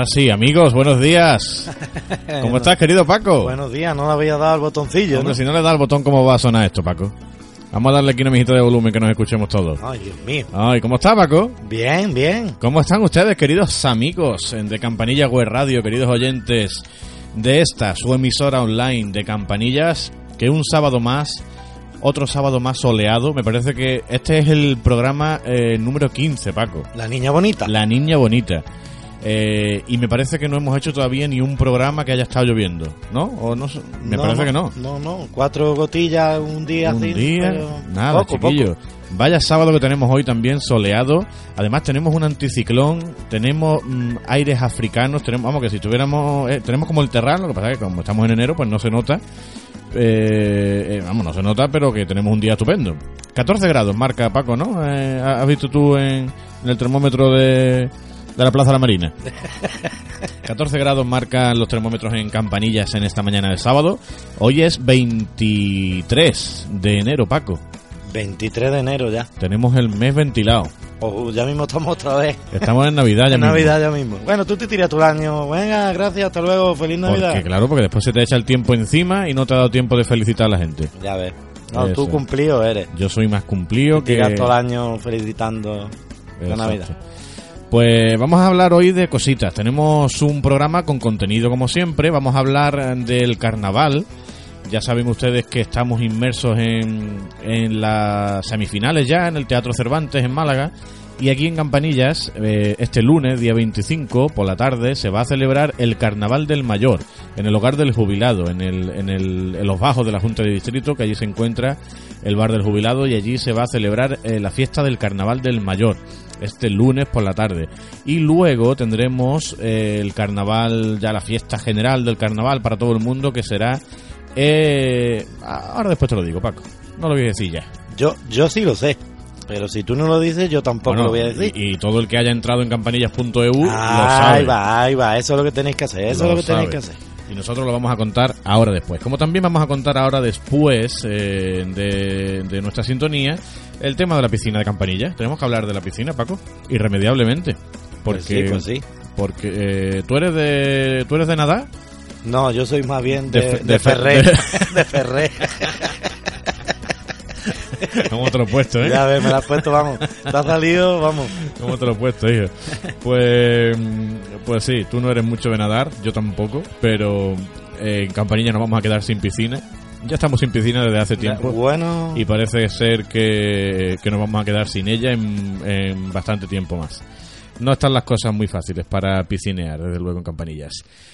Ahora sí, amigos, buenos días. ¿Cómo estás, querido Paco? Buenos días, no le había dado el botoncillo. Hombre, ¿no? si no le da el botón, ¿cómo va a sonar esto, Paco? Vamos a darle aquí una mijita de volumen que nos escuchemos todos. Ay, Dios mío. Ay, ¿cómo está, Paco? Bien, bien. ¿Cómo están ustedes, queridos amigos de Campanilla Web Radio, queridos oyentes de esta, su emisora online de Campanillas? Que un sábado más, otro sábado más soleado. Me parece que este es el programa eh, número 15, Paco. La niña bonita. La niña bonita. Eh, y me parece que no hemos hecho todavía ni un programa que haya estado lloviendo, ¿no? O no me No, parece que no. No, no. Cuatro gotillas un día Un así. día, pero nada, poco, chiquillo. Vaya sábado que tenemos hoy también soleado. Además tenemos un anticiclón, tenemos mm, aires africanos, tenemos, vamos que si tuviéramos, eh, tenemos como el terral, lo que pasa es que como estamos en enero, pues no se nota. Eh, eh, vamos, no se nota, pero que tenemos un día estupendo. 14 grados marca Paco, ¿no? Eh, ¿Has visto tú en, en el termómetro de, de la Plaza de la Marina? 14 grados marcan los termómetros en campanillas en esta mañana de sábado. Hoy es 23 de enero, Paco. 23 de enero ya. Tenemos el mes ventilado. Oh, ya mismo estamos otra vez. Estamos en Navidad ya En mismo. Navidad ya mismo. Bueno, tú te tiras tu año. Venga, gracias, hasta luego. Feliz Navidad. Porque claro, porque después se te echa el tiempo encima y no te ha dado tiempo de felicitar a la gente. Ya ves. No, Eso. tú cumplido eres. Yo soy más cumplido que... Tiras todo el año felicitando la. Navidad. Pues vamos a hablar hoy de cositas. Tenemos un programa con contenido como siempre. Vamos a hablar del carnaval. Ya saben ustedes que estamos inmersos en, en las semifinales ya en el Teatro Cervantes en Málaga. Y aquí en Campanillas, eh, este lunes, día 25, por la tarde, se va a celebrar el Carnaval del Mayor, en el Hogar del Jubilado, en, el, en, el, en los bajos de la Junta de Distrito, que allí se encuentra el Bar del Jubilado, y allí se va a celebrar eh, la fiesta del Carnaval del Mayor, este lunes por la tarde. Y luego tendremos eh, el Carnaval, ya la fiesta general del Carnaval para todo el mundo, que será... eh, ahora después te lo digo, Paco. No lo voy a decir ya. Yo, yo sí lo sé. Pero si tú no lo dices, yo tampoco Bueno, lo voy a decir. Y, y todo el que haya entrado en campanillas.eu lo ahí sabe. va, ahí va. Eso es lo que tenéis que hacer. Eso Lo es lo que tenéis que hacer. Y nosotros lo vamos a contar ahora después. Como también vamos a contar ahora después eh, de, de nuestra sintonía el tema de la piscina de campanilla. Tenemos que hablar de la piscina, Paco, irremediablemente. Pues Porque, sí, pues sí. porque eh, tú eres de tú eres de nadar. No, yo soy más bien de, De de, de fe- Ferré. de- De Ferré. ¿Cómo te lo he puesto, eh? Ya ves, me la has puesto, vamos. Te ha salido, vamos. ¿Cómo te lo he puesto, hijo? Pues, pues sí, tú no eres mucho de nadar, yo tampoco, pero eh, en Campanilla nos vamos a quedar sin piscina. Ya estamos sin piscina desde hace tiempo. Bueno, y parece ser que, que nos vamos a quedar sin ella en, en bastante tiempo más. No están las cosas muy fáciles para piscinear, desde luego, en campanillas.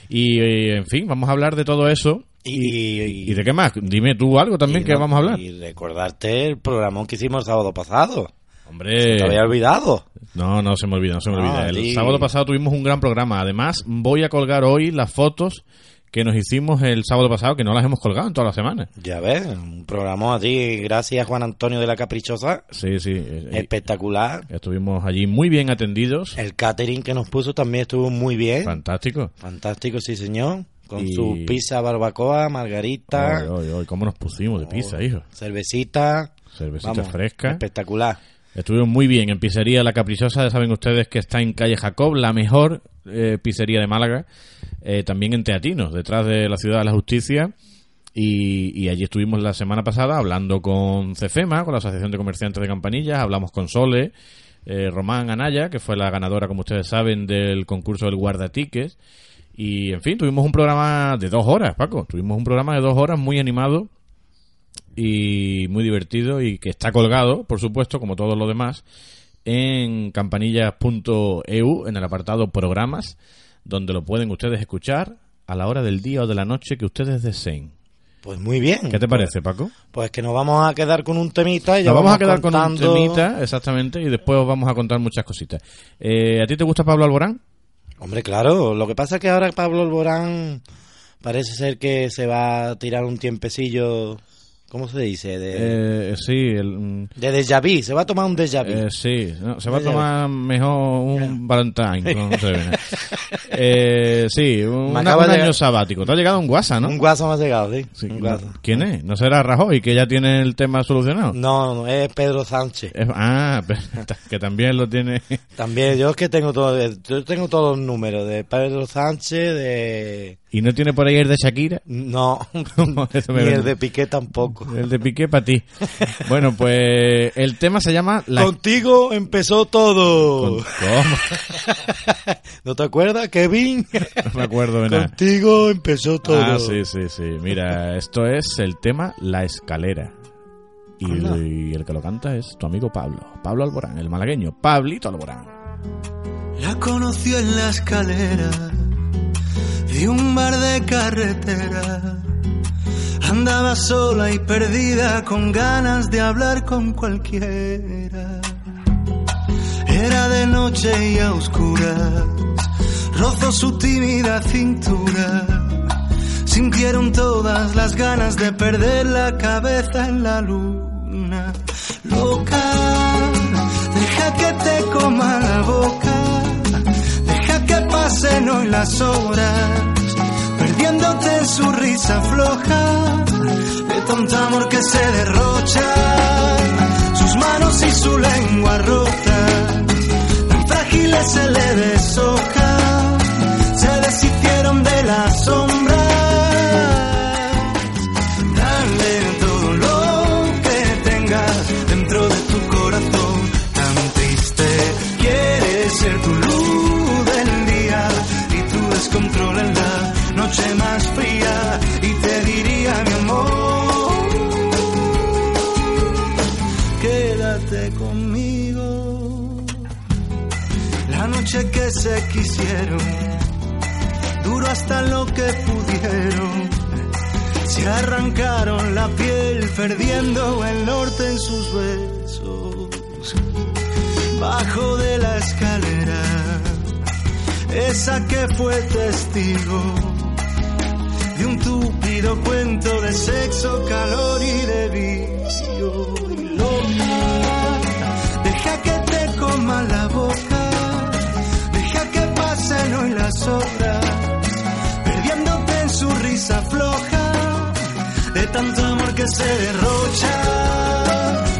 Y, eh, en fin, vamos a hablar de todo eso. Y, ¿Y de qué más? Dime tú algo también que no- vamos a hablar. Y recordarte el programón que hicimos el sábado pasado. Hombre, Te había olvidado. no, no se me olvida, no se me Ah, olvida. El sí. sábado pasado tuvimos un gran programa. Además, voy a colgar hoy las fotos que nos hicimos el sábado pasado, que no las hemos colgado en toda la semana. Ya ves, un programón así, gracias Juan Antonio de la Caprichosa. Sí, sí. eh, Espectacular. Estuvimos allí muy bien atendidos. El catering que nos puso también estuvo muy bien. Fantástico. Fantástico, sí señor. Con Y- su pizza, barbacoa, margarita, Ay, ay, ay, ¿Cómo nos pusimos de pizza, hijo? cervecita. Cervecita Vamos, fresca. Espectacular. Estuvimos muy bien en Pizzería La Caprichosa. Ya saben ustedes que está en calle Jacob, la mejor eh, pizzería de Málaga. Eh, también en Teatinos, detrás de la Ciudad de la Justicia. Y, y allí estuvimos la semana pasada hablando con CEFEMA, con la Asociación de Comerciantes de Campanillas. Hablamos con Sole. eh, Román Anaya, que fue la ganadora, como ustedes saben, del concurso del guardatiques. Y, en fin, tuvimos un programa de dos horas, Paco. Tuvimos un programa de dos horas muy animado y muy divertido y que está colgado, por supuesto, como todos los demás, en campanillas.eu, en el apartado programas, donde lo pueden ustedes escuchar a la hora del día o de la noche que ustedes deseen. Pues muy bien. ¿Qué te parece, Paco? Pues que nos vamos a quedar con un temita y ya Nos vamos a quedar con un temita, exactamente, y después os vamos a contar muchas cositas. Eh, ¿A ti te gusta Pablo Alborán? Hombre, claro. Lo que pasa es que ahora Pablo Alborán parece ser que se va a tirar un tiempecillo. ¿Cómo se dice? De, Eh, sí, el, mm, de déjà vu. Se va a tomar un déjà vu. eh, sí, no, se va a tomar mejor un Valentine. con eh, sí, un, un de año llegar- sabático. Te ha llegado un WhatsApp, ¿no? Un guaso me ha llegado, sí. Sí, Un guaso. ¿Quién es? ¿No será Rajoy, que ya tiene el tema solucionado? No, no, es Pedro Sánchez. Es- ah, que también lo tiene. También, yo es que tengo todo, yo tengo todos los números de Pedro Sánchez, de... ¿Y no tiene por ahí el de Shakira? No, Eso me ni el de Piqué tampoco. El de Piqué para ti. Bueno, pues el tema se llama La... Contigo empezó todo. ¿Cómo? ¿No te acuerdas, Kevin? No me acuerdo de nada. Contigo empezó todo. Ah, sí, sí, sí. Mira, esto es el tema La Escalera. Y, y el que lo canta es tu amigo Pablo. Pablo Alborán, el malagueño. Pablito Alborán. La conoció en la escalera de un bar de carretera. Andaba sola y perdida con ganas de hablar con cualquiera. Era de noche y a oscuras, rozó su tímida cintura. Sintieron todas las ganas de perder la cabeza en la luna. Loca, deja que te coma la boca, pasen hoy las horas, perdiéndote en su risa floja, de tanto amor que se derrocha, sus manos y su lengua rota, tan frágiles se le deshoja, duro hasta lo que pudieron. Se arrancaron la piel perdiendo el norte en sus besos. Bajo de la escalera, esa que fue testigo de un túpido cuento de sexo, calor y de vicio. Loca, deja que te coma la boca, pasen hoy las horas perdiéndote en su risa floja, de tanto amor que se derrocha,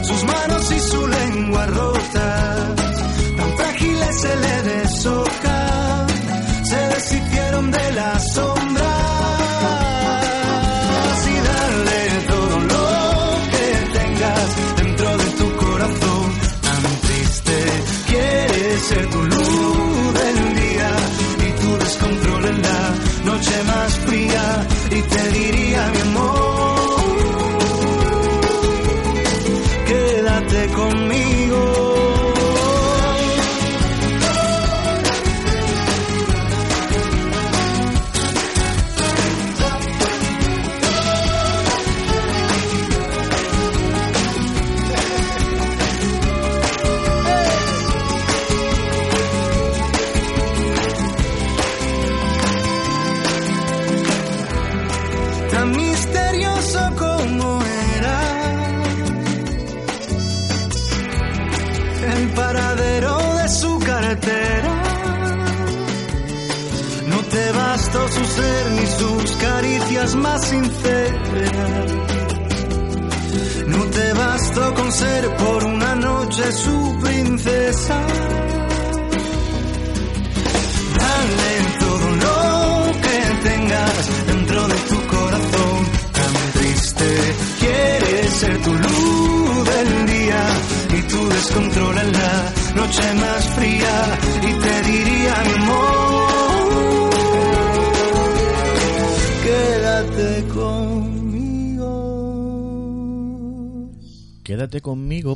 sus manos y su lengua rota, tan frágiles se le deshoja,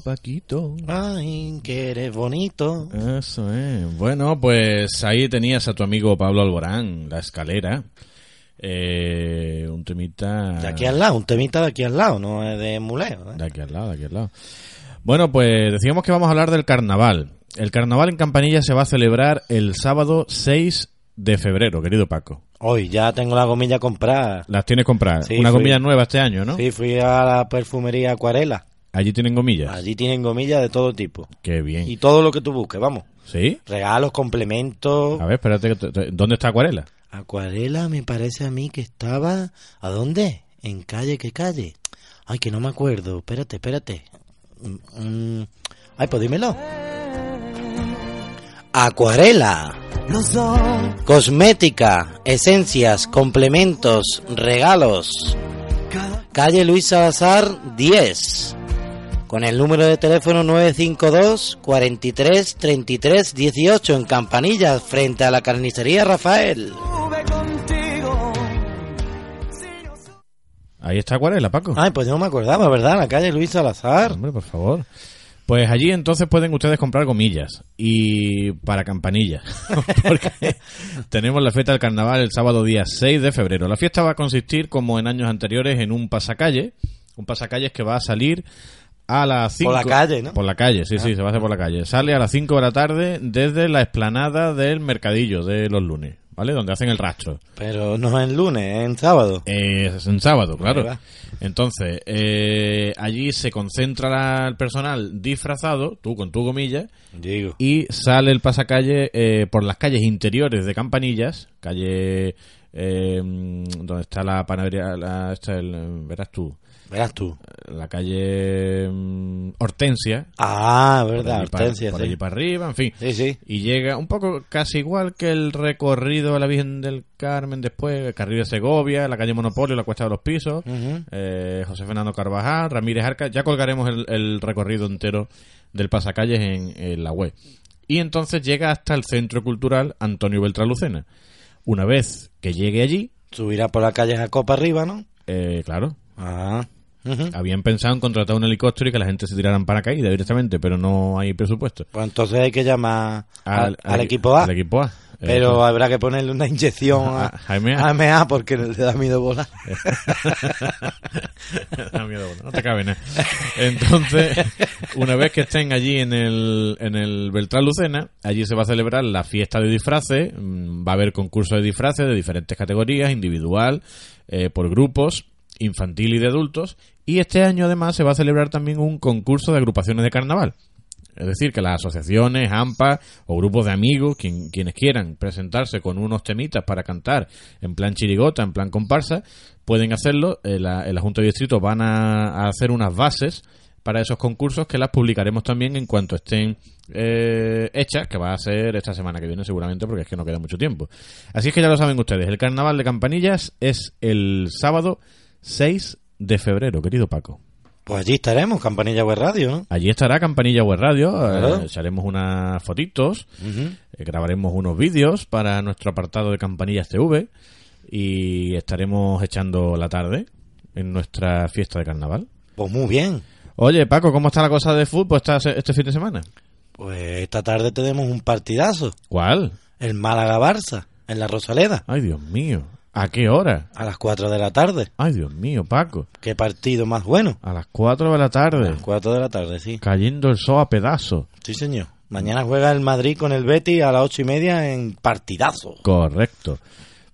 Paquito. Ay, que eres bonito. Eso es. Bueno, pues ahí tenías a tu amigo Pablo Alborán, la escalera. Eh, un temita. De aquí al lado, un temita de aquí al lado, no es de muleo. ¿eh? De aquí al lado, de aquí al lado. Bueno, pues decíamos que vamos a hablar del carnaval. El carnaval en Campanilla se va a celebrar el sábado 6 de febrero, querido Paco. Hoy ya tengo la gomilla comprada. Las tienes compradas. Sí, Una fui- gomilla nueva este año, ¿no? Sí, fui a la perfumería Acuarela. Allí tienen gomillas. Allí tienen gomillas de todo tipo. Qué bien. Y todo lo que tú busques, vamos. ¿Sí? Regalos, complementos. A ver, espérate. que te- te- ¿Dónde está Acuarela? Acuarela me parece a mí que estaba... ¿A dónde? ¿En calle qué calle? Ay, que no me acuerdo. Espérate, espérate. Mm, mm. Ay, pues dímelo. Acuarela. Cosmética, esencias, complementos, regalos. Calle Luis Salazar 10. Con el número de teléfono 952 43 33 18 en Campanillas, frente a la carnicería Rafael. Ahí está Acuarela, Paco. Ay, pues no me acordaba, ¿verdad? La calle Luis Salazar. Hombre, por favor. Pues allí entonces pueden ustedes comprar gomillas y para campanillas, porque tenemos la fiesta del carnaval el sábado día 6 de febrero. La fiesta va a consistir, como en años anteriores, en un pasacalle, un pasacalles que va a salir a las 5... Por la calle, ¿no? Ah. Por la calle, sí, sí, se va a hacer por la calle. Sale a las 5 de la tarde desde la explanada del mercadillo de los lunes, ¿vale? Donde hacen el rastro. Pero no es en lunes, es en sábado. Eh, es en sábado, claro. Entonces, eh, allí se concentra la- el personal disfrazado, tú con tu gomilla, Digo. y sale el pasacalle eh, por las calles interiores de Campanillas, calle eh, donde está la panadería, la, está el- verás tú, Verás tú. la calle mm, Hortensia, Ah, por verdad, para- Hortensia, por sí. allí para arriba, en fin. Sí, sí. Y llega un poco casi igual que el recorrido a la Virgen del Carmen después, el Carril de Segovia, la calle Monopolio, la Cuesta de los Pisos, eh, José Fernando Carvajal, Ramírez Arca. Ya colgaremos el, el recorrido entero del pasacalles en, en la web. Y entonces llega hasta el Centro Cultural Antonio Beltralucena. Una vez que llegue allí, Subirá por la calle Jacopa arriba, ¿no? eh, claro, Ah. Habían pensado en contratar un helicóptero y que la gente se tirara en paracaídas directamente, pero no hay presupuesto. Pues entonces hay que llamar al, al equipo A. Al equipo A. Pero Eso. habrá que ponerle una inyección a, A Jaime A. porque le da miedo volar. Da miedo, no te cabe nada. Entonces, una vez que estén allí en el, en el Beltrán Lucena, allí se va a celebrar la fiesta de disfraces, mm, va a haber concursos de disfraces de diferentes categorías, individual, eh, por grupos, infantil y de adultos, y este año además se va a celebrar también un concurso de agrupaciones de carnaval. Es decir, que las asociaciones, AMPA o grupos de amigos, quien- quienes quieran presentarse con unos temitas para cantar en plan chirigota, en plan comparsa, pueden hacerlo. En la, en Junta de Distrito van a, a hacer unas bases para esos concursos que las publicaremos también en cuanto estén eh, hechas, que va a ser esta semana que viene seguramente porque es que no queda mucho tiempo. Así es que ya lo saben ustedes, el Carnaval de Campanillas es el sábado 6 de febrero, querido Paco. Pues allí estaremos, Campanilla Web Radio, ¿no? Allí estará Campanilla Web Radio, eh, Claro. echaremos unas fotitos, eh, grabaremos unos vídeos para nuestro apartado de Campanillas TV y estaremos echando la tarde en nuestra fiesta de carnaval. Pues muy bien. Oye, Paco, ¿cómo está la cosa de fútbol esta- este fin de semana? Pues esta tarde tenemos un partidazo. ¿Cuál? El Málaga-Barça, en la Rosaleda, Ay, Dios mío. ¿A qué hora? a las 4 de la tarde. Ay, Dios mío, Paco. Qué partido más bueno. A las 4 de la A tarde. las 4 de la tarde, sí. Cayendo el sol a pedazos. Sí, señor. Mañana juega el Madrid con el Betis a las ocho y media en partidazo. Correcto.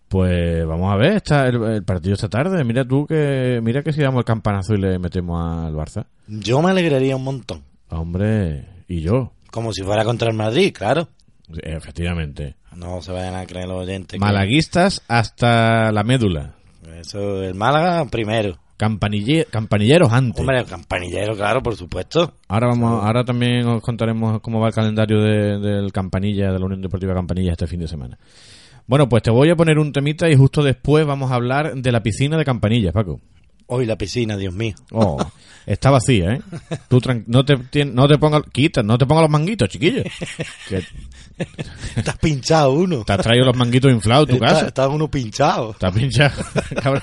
Pues vamos a ver esta, el, el partido esta tarde. Mira tú que mira que si damos el campanazo y le metemos al Barça. Yo me alegraría un montón. Hombre, y yo. Como si fuera contra el Madrid, claro. Efectivamente. No se vayan a creer los oyentes. que- Malaguistas hasta la médula. Eso, el Málaga primero. Campanille- campanilleros antes. Hombre, el campanillero, claro, por supuesto. Ahora vamos, ahora también os contaremos cómo va el calendario de- del Campanilla, de la Unión Deportiva Campanilla este fin de semana. Bueno, pues te voy a poner un temita y justo después vamos a hablar de la piscina de Campanillas, Paco. Hoy la piscina, Dios mío. Oh, está vacía, ¿eh? Tú no te no te pongas quita, no te pongas los manguitos, chiquillo. Que has pinchado uno. te has traído los manguitos inflados a tu casa. está uno pinchado. Está pinchado.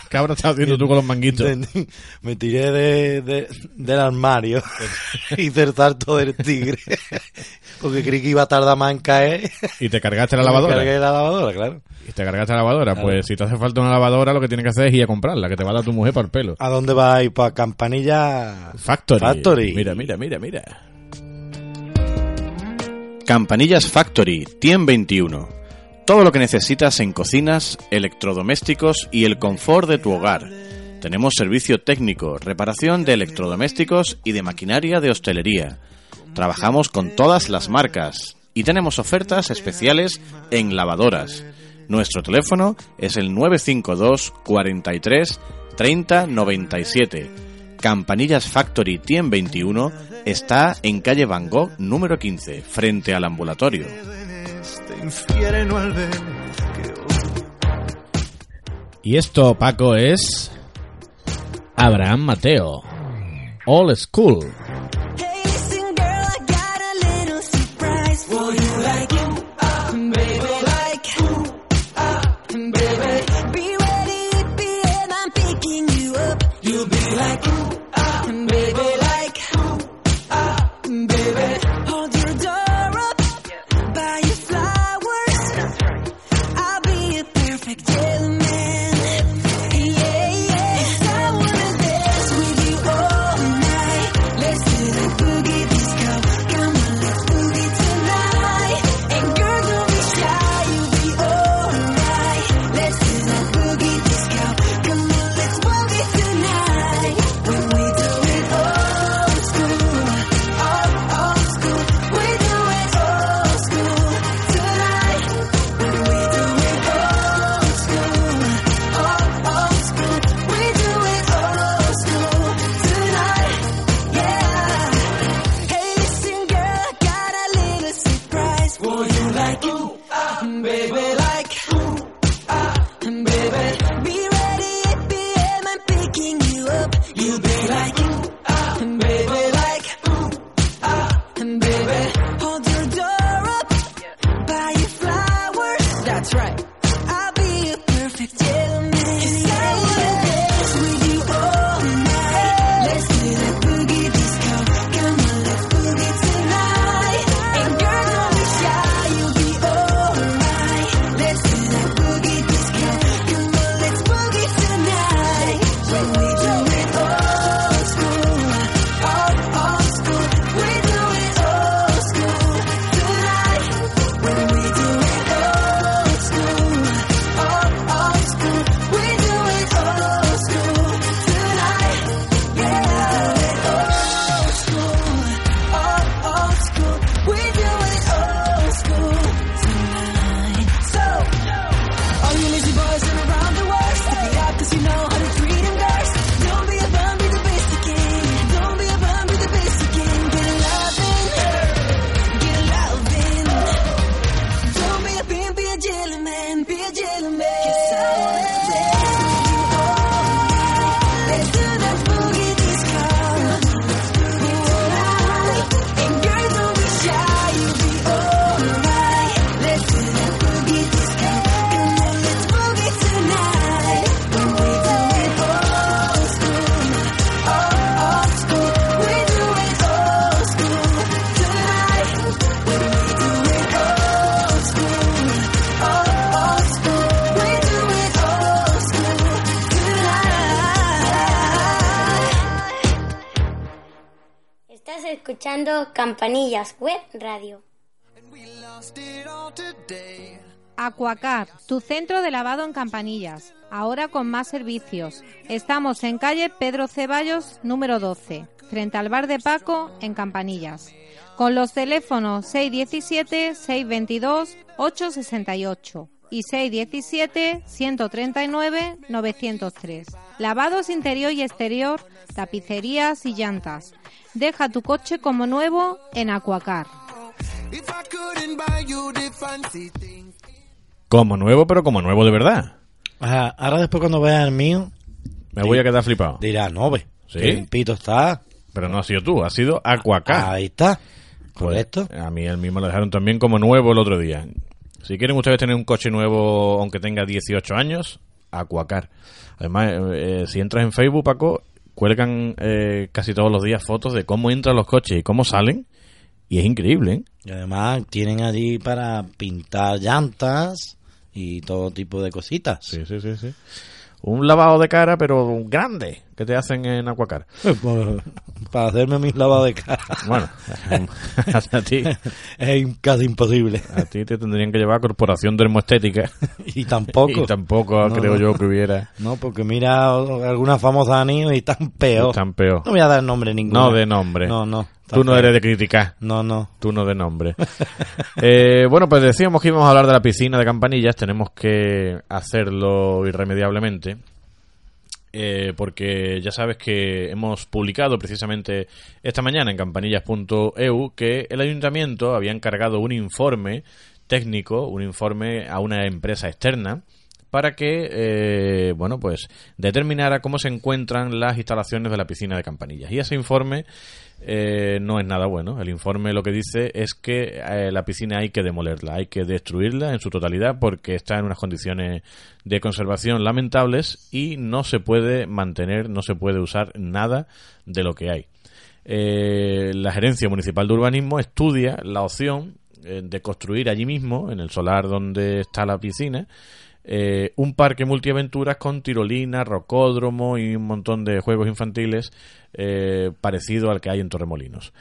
¿Qué habrás estado haciendo tú con los manguitos? Me tiré de, de- del armario. Hice el salto del tigre. Porque creí que iba a tardar más en caer. Y te cargaste la Me lavadora. cargué la lavadora, claro. Y te cargaste la lavadora. Pues si te hace falta una lavadora, lo que tienes que hacer es ir a comprarla, que te va a dar tu mujer para el pelo. ¿A dónde vas a ir? ¿Para Campanilla? Factory. Factory. Mira, mira, mira, mira. Campanillas Factory, TIEM 21. Todo lo que necesitas en cocinas, electrodomésticos y el confort de tu hogar. Tenemos servicio técnico, reparación de electrodomésticos y de maquinaria de hostelería. Trabajamos con todas las marcas y tenemos ofertas especiales en lavadoras. Nuestro teléfono es el 952 43 30 97. Campanillas Factory TIEM 21 está en calle Van Gogh número 15, frente al ambulatorio. Y esto, Paco, es Abraham Mateo. All School. Campanillas Web Radio. Aquacar, tu centro de lavado en campanillas, ahora con más servicios. Estamos en calle Pedro Ceballos, número 12, frente al bar de Paco, en Campanillas. Con los teléfonos 617-622-868 y 617-139-903. Lavados interior y exterior, tapicerías y llantas. Deja tu coche como nuevo en Aquacar. Como nuevo, pero como nuevo de verdad. Ajá, ahora después cuando veas el mío, Me voy a quedar flipado. Dirá, no, ve. Sí. limpito está. Pero no has sido tú, ha sido Aquacar. Ahí está. Pues, Correcto. A mí el mismo lo dejaron también como nuevo el otro día. Si quieren ustedes tener un coche nuevo, aunque tenga 18 años, Aquacar. Además, eh, eh, si entras en Facebook, Paco, cuelgan eh, casi todos los días fotos de cómo entran los coches y cómo salen. Y es increíble, ¿eh? Y además tienen allí para pintar llantas y todo tipo de cositas. Sí, sí, sí, sí. Un lavado de cara, pero grande, que te hacen en Aquacar. Para hacerme mis lavados de cara. Bueno, a ti, es casi imposible. a ti te tendrían que llevar a Corporación Dermoestética. Y tampoco. Y tampoco No, creo yo que hubiera. No, porque mira algunas famosas han ido y están peor. Están peor. No voy a dar nombre ninguno. No de nombre. No, no. Tú no eres de criticar. No, no. Tú no de nombre. Eh, bueno, pues decíamos que íbamos a hablar de la piscina de Campanillas. Tenemos que hacerlo irremediablemente. eh, porque ya sabes que hemos publicado precisamente esta mañana en campanillas.eu que el ayuntamiento había encargado un informe técnico, un informe a una empresa externa para que, eh, bueno, pues determinara cómo se encuentran las instalaciones de la piscina de Campanillas. Y ese informe eh, no es nada bueno. El informe lo que dice es que eh, la piscina hay que demolerla, hay que destruirla en su totalidad porque está en unas condiciones de conservación lamentables y no se puede mantener, no se puede usar nada de lo que hay. Eh, la Gerencia Municipal de Urbanismo estudia la opción eh, de construir allí mismo, en el solar donde está la piscina, eh, un parque multiaventuras con tirolina, rocódromo y un montón de juegos infantiles eh, parecido al que hay en Torremolinos.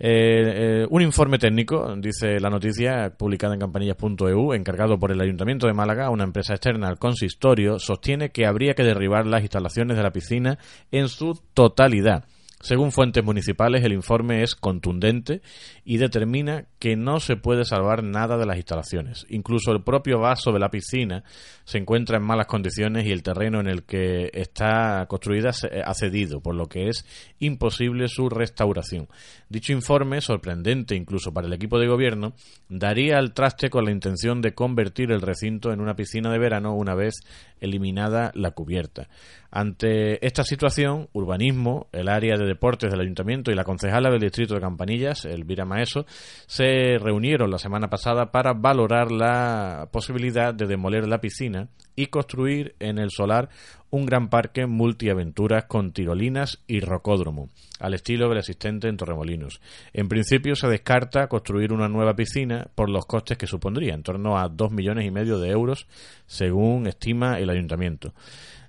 Eh, un informe técnico, dice la noticia publicada en campanillas.eu, encargado por el Ayuntamiento de Málaga, una empresa externa al consistorio, sostiene que habría que derribar las instalaciones de la piscina en su totalidad. Según fuentes municipales, el informe es contundente y determina que no se puede salvar nada de las instalaciones. Incluso el propio vaso de la piscina se encuentra en malas condiciones y el terreno en el que está construida ha cedido, por lo que es imposible su restauración. Dicho informe, sorprendente incluso para el equipo de gobierno, daría al traste con la intención de convertir el recinto en una piscina de verano una vez eliminada la cubierta. Ante esta situación, Urbanismo, el área de deportes del Ayuntamiento y la concejala del Distrito de Campanillas, Elvira Maeso, se reunieron la semana pasada para valorar la posibilidad de demoler la piscina y construir en el solar un gran parque multiaventuras con tirolinas y rocódromo, al estilo del existente en Torremolinos. En principio se descarta construir una nueva piscina por los costes que supondría, en torno a dos millones y medio de euros, según estima el ayuntamiento.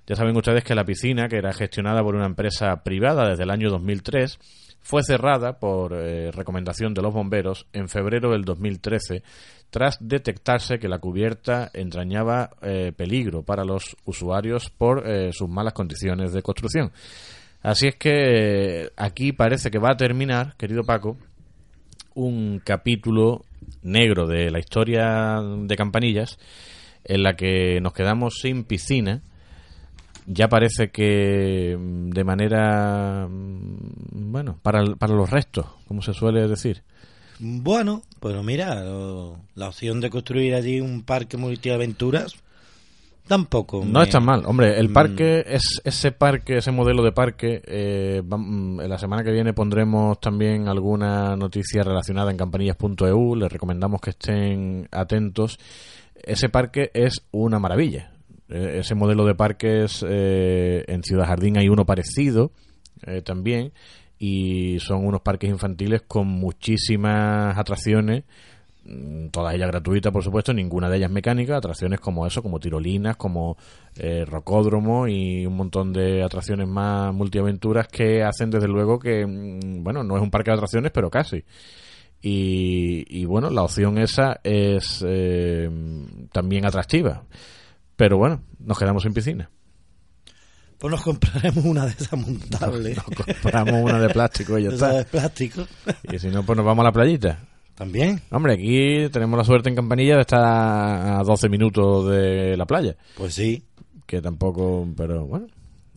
Ya saben ustedes que la piscina, que era gestionada por una empresa privada desde el año 2003, fue cerrada por eh, recomendación de los bomberos en febrero del 2013 tras detectarse que la cubierta entrañaba eh, peligro para los usuarios por eh, sus malas condiciones de construcción. Así es que eh, aquí parece que va a terminar, querido Paco, un capítulo negro de la historia de Campanillas en la que nos quedamos sin piscina. Ya parece que mm, de manera, mm, bueno, para, para los restos, como se suele decir. Bueno, pero mira, lo- la opción de construir allí un parque multiaventuras tampoco. No me- es tan mal. Hombre, el Mm. parque, es ese parque, ese modelo de parque, eh, va- mm, la semana que viene pondremos también alguna noticia relacionada en campanillas.eu. Les recomendamos que estén atentos. Ese parque es una maravilla. Eh, ese modelo de parques eh, en Ciudad Jardín hay uno parecido eh, también y son unos parques infantiles con muchísimas atracciones mm, todas ellas gratuitas por supuesto ninguna de ellas mecánica atracciones como eso como tirolinas como eh, rocódromo y un montón de atracciones más multiaventuras que hacen desde luego que mm, bueno no es un parque de atracciones pero casi. Y, y, bueno la opción esa es eh, también atractiva. Pero bueno nos quedamos sin piscina Pues nos compraremos una de esas montables. compramos una de plástico y ya está de plástico. y si no pues nos vamos a la playita También. Hombre, aquí tenemos la suerte en Campanilla de estar a 12 minutos de la playa, Pues sí. que tampoco, pero bueno.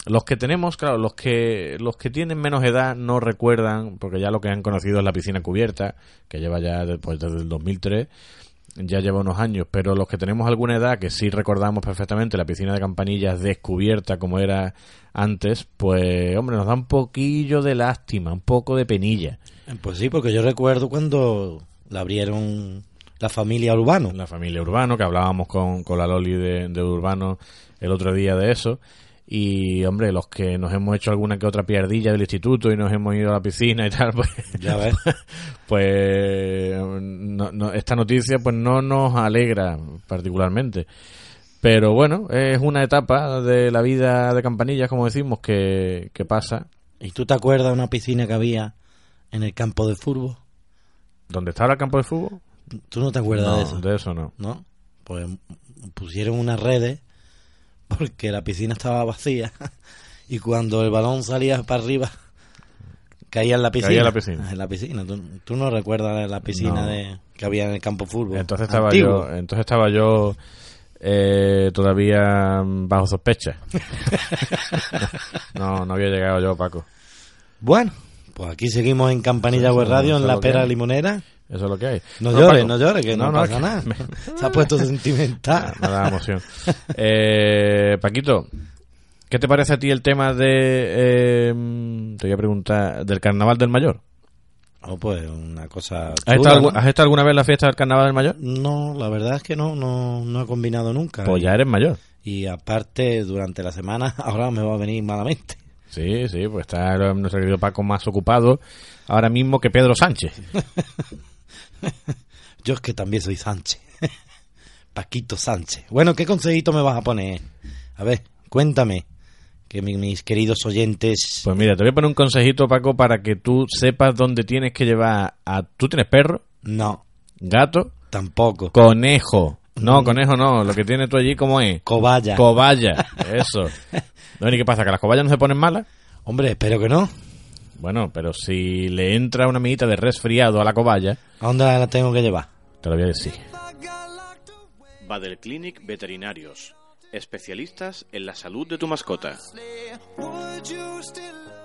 Los que tenemos, claro, los que los que tienen menos edad no recuerdan, porque ya lo que han conocido es la piscina cubierta, que lleva ya después desde el 2003. Ya lleva unos años, pero los que tenemos alguna edad, que sí recordamos perfectamente la piscina de Campanillas descubierta como era antes, pues hombre, nos da un poquillo de lástima, un poco de penilla. Pues sí, porque yo recuerdo cuando la abrieron la familia Urbano. La familia Urbano, que hablábamos con, con la Loli de, de Urbano el otro día de eso. Y, hombre, los que nos hemos hecho alguna que otra piardilla del instituto y nos hemos ido a la piscina y tal, pues, Ya ves. pues no- no- esta noticia pues no nos alegra particularmente. Pero bueno, es una etapa de la vida de Campanillas, como decimos, que, que pasa. ¿Y tú te acuerdas de una piscina que había en el campo de fútbol? ¿Dónde está ahora el campo de fútbol? ¿Tú no te acuerdas No, de eso? de eso no. ¿No? Pues pusieron unas redes porque la piscina estaba vacía y cuando el balón salía para arriba caía en la piscina. Caía en la piscina. En la piscina. ¿Tú, tú no recuerdas la piscina No. de, que había en el campo fútbol? Entonces estaba Antiguo. yo, entonces estaba yo eh, todavía bajo sospecha. no, no había llegado yo, Paco. Bueno, pues aquí seguimos en Campanilla Web Radio, en la pera limonera. Eso es lo que hay. No, llores, no llores, que no, No, no, pasa que nada. me- Se ha puesto sentimental. Me da emoción. Eh, Paquito, ¿qué te parece a ti el tema de... eh, te voy a preguntar, del Carnaval del Mayor? Oh, pues una cosa. ¿Has, estado, ¿no? algu- has estado alguna vez la fiesta del Carnaval del Mayor? No, la verdad es que no, no, no he combinado nunca. Pues ya eres mayor. Y aparte, durante la semana, ahora me va a venir malamente. Sí, sí, pues está nuestro querido Paco más ocupado ahora mismo que Pedro Sánchez. Yo es que también soy Sánchez. Paquito Sánchez. Bueno, ¿qué consejito me vas a poner? A ver, cuéntame. Que mi- mis queridos oyentes. Pues mira, te voy a poner un consejito, Paco, para que tú sepas dónde tienes que llevar a... ¿Tú tienes perro? No, ¿Gato? tampoco. Conejo. No, conejo no. Lo que tienes tú allí, ¿cómo es? Cobaya. Cobaya. Eso. No, ¿y qué pasa? ¿Que las cobayas no se ponen malas? Hombre, espero que no. Bueno, pero si le entra una amiguita de resfriado a la cobaya, ¿A dónde la tengo que llevar? te lo voy a decir. Badel Clinic Veterinarios. Especialistas en la salud de tu mascota.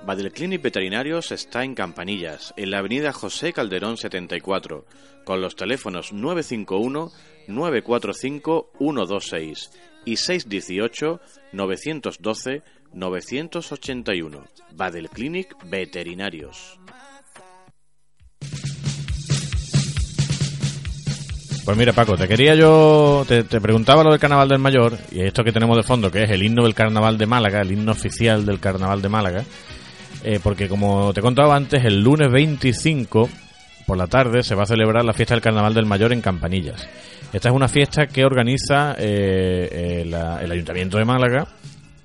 Badel Clinic Veterinarios está en Campanillas, en la avenida José Calderón 74, con los teléfonos 951 945 126 y 618 912 981. Badel Clinic Veterinarios. Pues mira, Paco, te quería yo. Te, te preguntaba lo del Carnaval del Mayor, y esto que tenemos de fondo, que es el himno del Carnaval de Málaga, el himno oficial del Carnaval de Málaga. eh, porque como te contaba antes, el lunes 25 por la tarde se va a celebrar la fiesta del Carnaval del Mayor en Campanillas. Esta es una fiesta que organiza eh, el Ayuntamiento de Málaga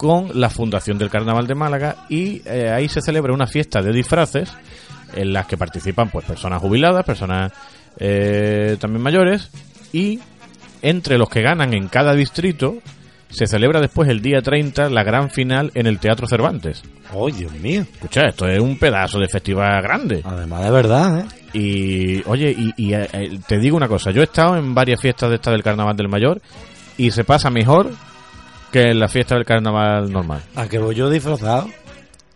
con la Fundación del Carnaval de Málaga y eh, ahí se celebra una fiesta de disfraces en las que participan pues personas jubiladas, personas eh, también mayores y entre los que ganan en cada distrito se celebra después el día 30 la gran final en el Teatro Cervantes. ¡Oh, Dios mío! Escucha, esto es un pedazo de festival grande. Además de verdad, ¿eh? Y, oye, y, y, eh, te digo una cosa, yo he estado en varias fiestas de esta del Carnaval del Mayor y se pasa mejor que en la fiesta del Carnaval normal. ¿A que voy yo disfrazado?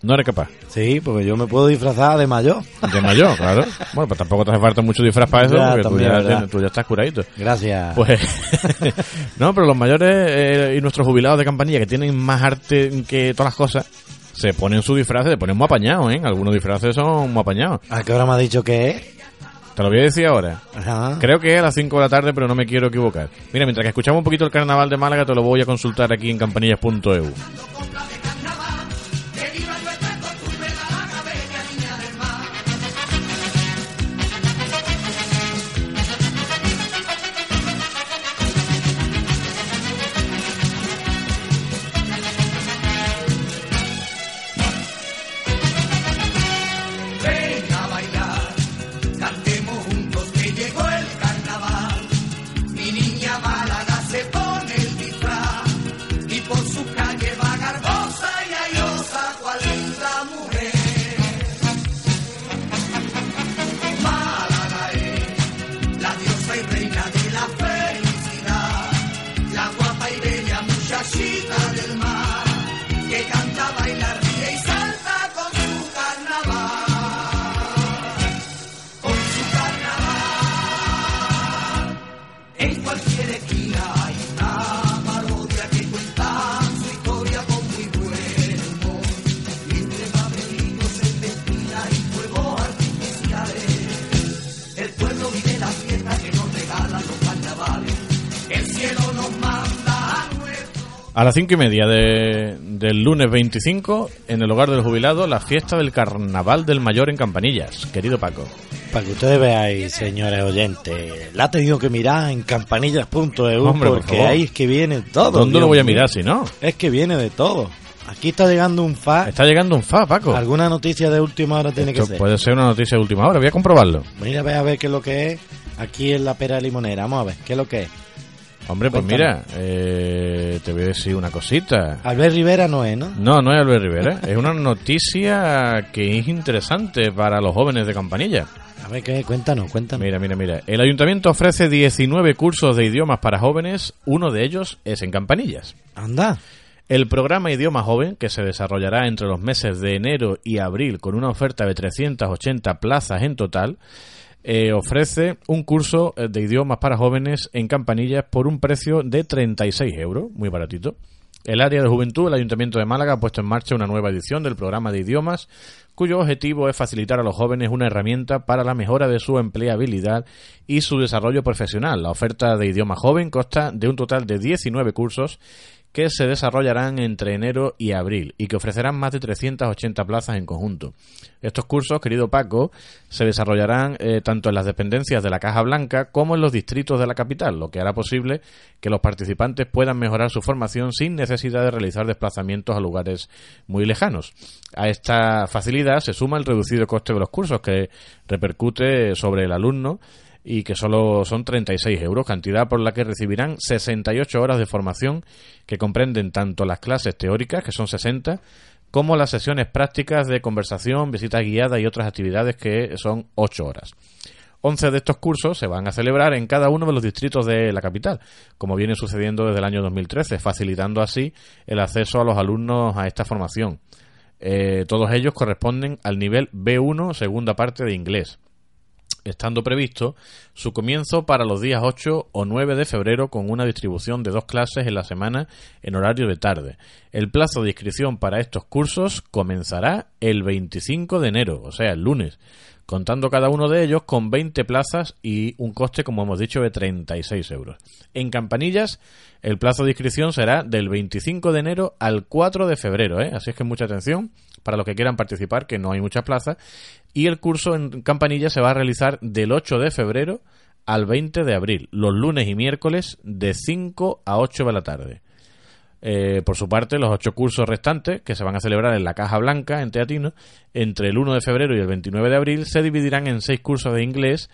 No eres capaz. Sí, porque yo me puedo disfrazar de mayor. De mayor, claro. Bueno, pues tampoco te hace falta mucho disfraz para eso, Ya, porque tú también, tú ya estás curadito. Gracias. Pues, no, pero los mayores eh, y nuestros jubilados de campanilla que tienen más arte que todas las cosas, se ponen su disfraz, se ponen muy apañados, ¿eh? Algunos disfraces son muy apañados. ¿A qué hora me ha dicho que es? Te lo voy a decir ahora. Ajá. Creo que es a las 5 de la tarde, pero no me quiero equivocar. Mira, mientras que escuchamos un poquito el carnaval de Málaga, te lo voy a consultar aquí en campanillas.eu. A las cinco y media de- del lunes 25, en el hogar del jubilado, la fiesta del Carnaval del Mayor en Campanillas. Querido Paco. Para que ustedes veáis, señores oyentes, la ha tenido que mirar en campanillas.eu Hombre, por porque favor. ahí es que viene todo. ¿Dónde Dios lo voy a mirar si no? Es que viene de todo. Aquí está llegando un fa. Está llegando un fa, Paco. Alguna noticia de última hora tiene que ser. puede ser una noticia de última hora. Voy a comprobarlo. Mira, ve a ver qué es lo que es. Aquí en la pera limonera. Vamos a ver, ¿qué es lo que es? Hombre, pues Cuéntame. mira, eh, te voy a decir una cosita. Albert Rivera no es, ¿no? No, no es Albert Rivera. es una noticia que es interesante para los jóvenes de Campanilla. A ver, ¿qué? Cuéntanos, cuéntanos. Mira, mira, mira. El ayuntamiento ofrece 19 cursos de idiomas para jóvenes. Uno de ellos es en Campanillas. Anda. El programa Idioma Joven, que se desarrollará entre los meses de enero y abril con una oferta de 380 plazas en total, eh, ofrece un curso eh, de idiomas para jóvenes en Campanillas por un precio de 36 euros, muy baratito. El área de juventud, el Ayuntamiento de Málaga, ha puesto en marcha una nueva edición del programa de idiomas, cuyo objetivo es facilitar a los jóvenes una herramienta para la mejora de su empleabilidad y su desarrollo profesional. La oferta de idioma joven consta de un total de 19 cursos que se desarrollarán entre enero y abril y que ofrecerán más de 380 plazas en conjunto. Estos cursos, querido Paco, se desarrollarán eh, tanto en las dependencias de la Caja Blanca como en los distritos de la capital, lo que hará posible que los participantes puedan mejorar su formación sin necesidad de realizar desplazamientos a lugares muy lejanos. A esta facilidad se suma el reducido coste de los cursos que repercute sobre el alumno y que solo son 36 euros, cantidad por la que recibirán 68 horas de formación que comprenden tanto las clases teóricas, que son 60, como las sesiones prácticas de conversación, visita guiada y otras actividades que son 8 horas. 11 de estos cursos se van a celebrar en cada uno de los distritos de la capital, como viene sucediendo desde el año 2013, facilitando así el acceso a los alumnos a esta formación. Eh, todos ellos corresponden al nivel B1, segunda parte de inglés estando previsto su comienzo para los días 8 o 9 de febrero con una distribución de dos clases en la semana en horario de tarde. El plazo de inscripción para estos cursos comenzará el 25 de enero, o sea, el lunes, contando cada uno de ellos con 20 plazas y un coste, como hemos dicho, de 36 euros. En Campanillas, el plazo de inscripción será del 25 de enero al 4 de febrero, ¿eh? así es que mucha atención para los que quieran participar, que no hay muchas plazas. Y el curso en Campanilla se va a realizar del 8 de febrero al 20 de abril, los lunes y miércoles de 5 a 8 de la tarde. Eh, por su parte, los ocho cursos restantes, que se van a celebrar en la Caja Blanca, en Teatino, entre el 1 de febrero y el 29 de abril, se dividirán en seis cursos de inglés,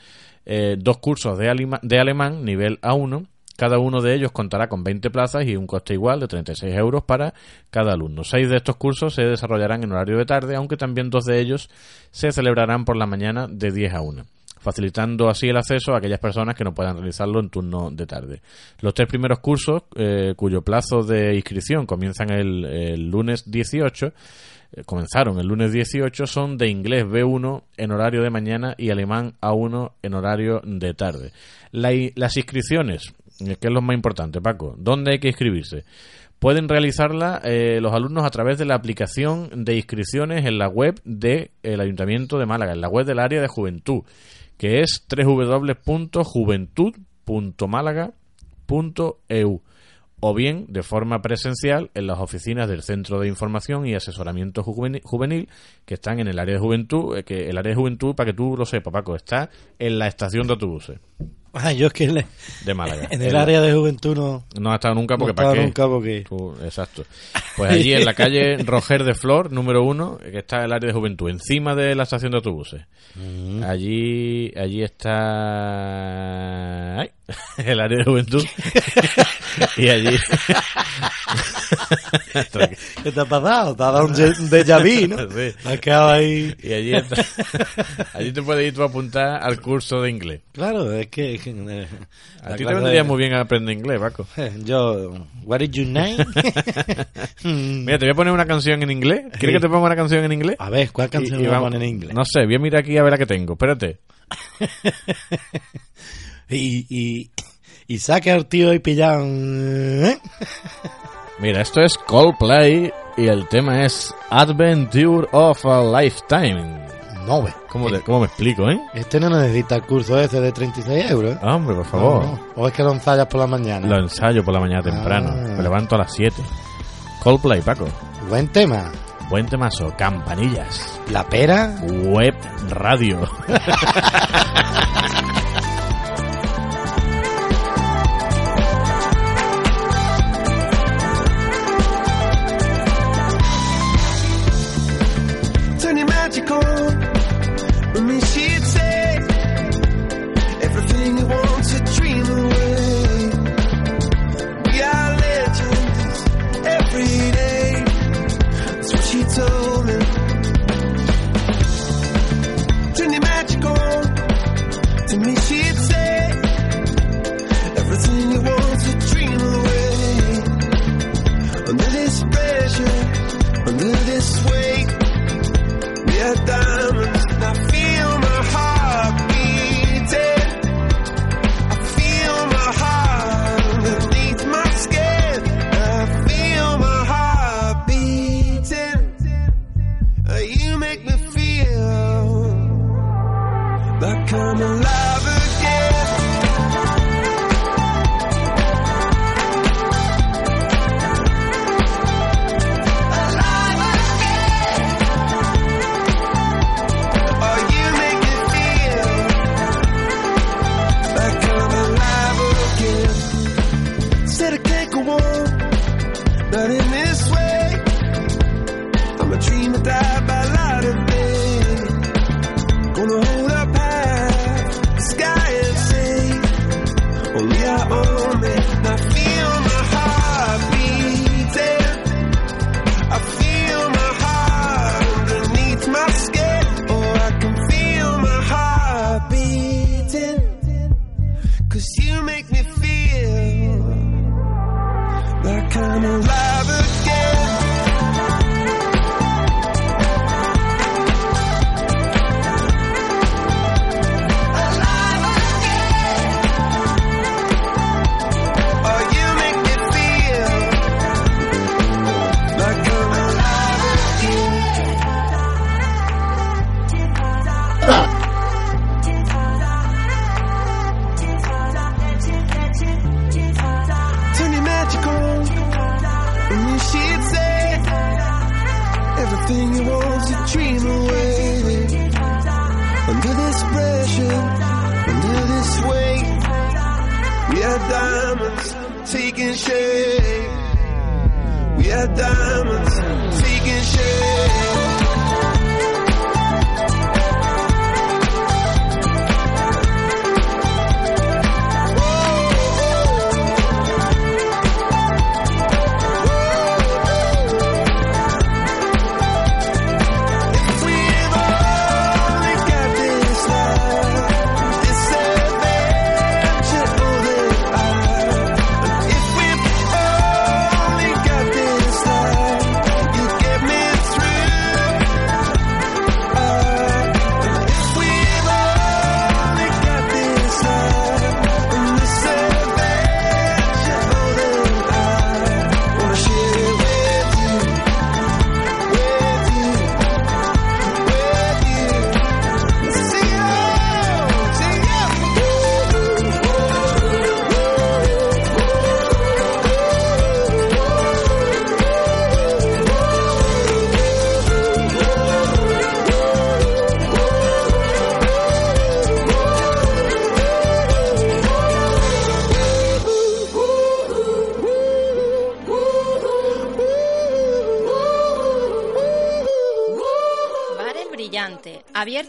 eh, dos cursos de, de alemán, nivel A1. Cada uno de ellos contará con 20 plazas y un coste igual de 36 euros para cada alumno. Seis de estos cursos se desarrollarán en horario de tarde, aunque también dos de ellos se celebrarán por la mañana de 10 a 1 facilitando así el acceso a aquellas personas que no puedan realizarlo en turno de tarde. Los tres primeros cursos, eh, cuyo plazo de inscripción comienzan el, lunes 18, eh, comenzaron el lunes 18, son de inglés B1 en horario de mañana y alemán A1 en horario de tarde. Las inscripciones, que es lo más importante, Paco, ¿dónde hay que inscribirse? Pueden realizarla eh, los alumnos a través de la aplicación de inscripciones en la web del Ayuntamiento de Málaga, en la web del área de juventud, que es www.juventud.málaga.eu o bien de forma presencial en las oficinas del Centro de Información y Asesoramiento Juveni- Juvenil que están en el área de juventud, eh, que el área de juventud, para que tú lo sepas, Paco, está en la estación de autobuses Ah, yo es que le- de Málaga. en el área de juventud no, No ha estado nunca no porque estaba para qué. nunca porque... Tú- exacto. Pues allí en la calle Roger de Flor, número uno, que está el área de juventud, encima de la estación de autobuses. Allí, allí está ay, el área de juventud. y allí. ¿Qué te ha pasado? Te ha dado un déjà vu, ¿no? Sí. Quedado ahí... Y allí, está- allí te puedes ir tú a apuntar al curso de inglés. Claro, es que... eh, A ti te vendría de- muy bien aprender inglés, Paco. Yo... What is your name? Mira, te voy a poner una canción en inglés. ¿Quieres que te ponga una canción en inglés? A ver, ¿cuál canción Y- a vamos- poner en inglés? No sé, voy a mirar aquí a ver la que tengo. Espérate. Y, y, y saca al tío y pillado... ¿eh? Mira, esto es Coldplay y el tema es Adventure of a Lifetime. No, ve. ¿Cómo, te- cómo me explico, eh? Este no necesita el curso ese de 36 euros. ¿eh? Hombre, por favor. No, no. O es que lo ensayas por la mañana. Lo ensayo por la mañana temprano. Ah. Me levanto a las 7. Coldplay, Paco. Buen tema. Buen temazo. Campanillas. La pera. Web Radio.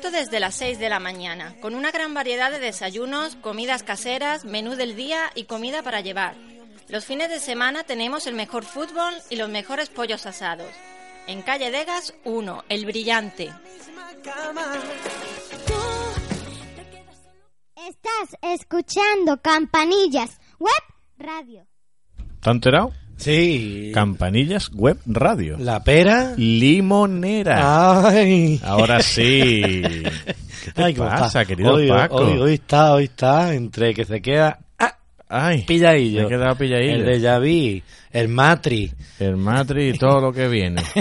abierto desde las 6 de la mañana, con una gran variedad de desayunos, comidas caseras, menú del día y comida para llevar. Los fines de semana tenemos el mejor fútbol y los mejores pollos asados. En calle Degas 1, El Brillante. Estás escuchando Campanillas Web Radio. ¿Te enterado? Sí. Campanillas Web Radio. La pera. Limonera. Ay. Ahora sí. ¿Qué te Ay, cómo pasa, está. querido hoy, Paco? Hoy, hoy está, hoy está, entre que se queda ah, Ay, pilladillo. me he quedado pilladillo. El de Yaví, el Matri. El matri y todo lo que viene.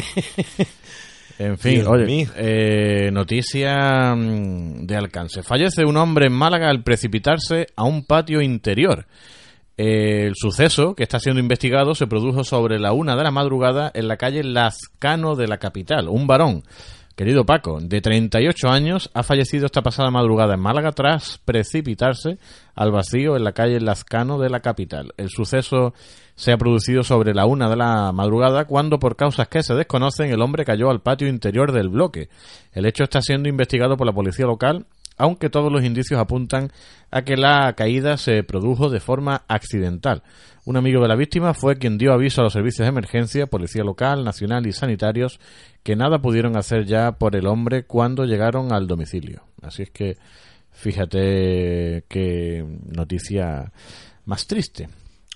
En fin, Dios oye, eh, noticia mm, de alcance. Fallece un hombre en Málaga al precipitarse a un patio interior. El suceso, que está siendo investigado, se produjo sobre la una de la madrugada en la calle Lazcano de la capital. Un varón, querido Paco, de 38 años, ha fallecido esta pasada madrugada en Málaga tras precipitarse al vacío en la calle Lazcano de la capital. El suceso se ha producido sobre la una de la madrugada cuando, por causas que se desconocen, el hombre cayó al patio interior del bloque. El hecho está siendo investigado por la policía local aunque todos los indicios apuntan a que la caída se produjo de forma accidental. Un amigo de la víctima fue quien dio aviso a los servicios de emergencia, policía local, nacional y sanitarios, que nada pudieron hacer ya por el hombre cuando llegaron al domicilio. Así es que fíjate qué noticia más triste.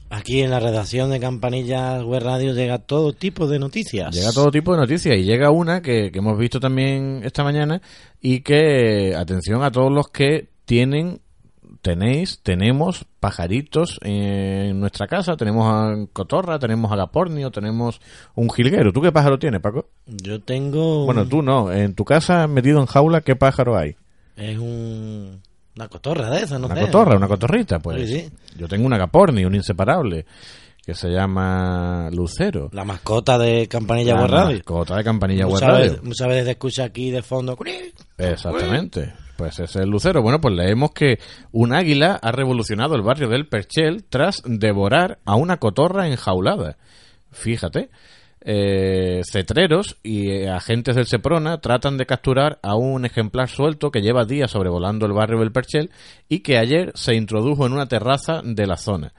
Aquí en la redacción de Campanillas Web Radio llega todo tipo de noticias. Llega todo tipo de noticias y llega una que, que hemos visto también esta mañana y que, atención a todos los que tienen, tenéis, tenemos pajaritos en nuestra casa, tenemos a cotorra, tenemos agapornio, tenemos un jilguero. ¿Tú qué pájaro tienes, Paco? Yo tengo... Bueno, tú no, en tu casa metido en jaula, ¿qué pájaro hay? Es un... Una cotorra de esa, no Una sé. cotorra, una cotorrita, pues. Sí, sí. Yo tengo un agapornio, un inseparable, que se llama Lucero. La mascota de Campanilla La mascota de Campanilla Web Muchas veces, escucha aquí de fondo... Exactamente. Pues ese es el lucero. Bueno, pues leemos que un águila ha revolucionado el barrio del Perchel tras devorar a una cotorra enjaulada. Fíjate. Eh, cetreros y eh, agentes del Seprona tratan de capturar a un ejemplar suelto que lleva días sobrevolando el barrio del Perchel y que ayer se introdujo en una terraza de la zona.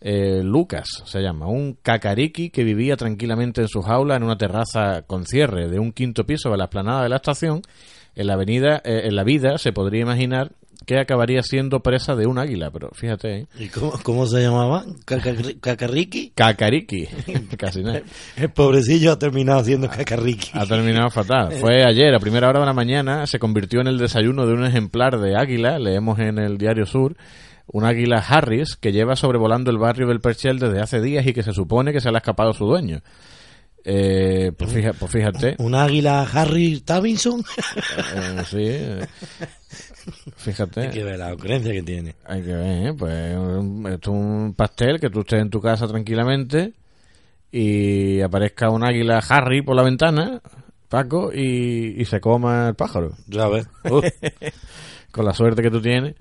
Eh, Lucas se llama, un cacariqui que vivía tranquilamente en su jaula en una terraza con cierre de un quinto piso de la explanada de la estación. En la avenida, eh, en la vida se podría imaginar que acabaría siendo presa de un águila, pero fíjate, ¿eh? ¿Y cómo, cómo se llamaba? ¿Cacarri- ¿Cacarriqui? Cacariqui, casi nada. El pobrecillo ha terminado siendo cacarriqui. Ha terminado fatal. Fue ayer, a primera hora de la mañana, se convirtió en el desayuno de un ejemplar de águila, leemos en el Diario Sur, un águila Harris que lleva sobrevolando el barrio del Perchel desde hace días y que se supone que se le ha escapado su dueño. Eh, pues, fija- pues fíjate. ¿Un águila Harry Davidson? Eh, sí. eh. Fíjate. Hay que ver la ocurrencia que tiene. Hay que ver, ¿eh? pues esto es un pastel que tú estés en tu casa tranquilamente y aparezca un águila Harry por la ventana, Paco, y, y se coma el pájaro. Ya ves. Con la suerte que tú tienes.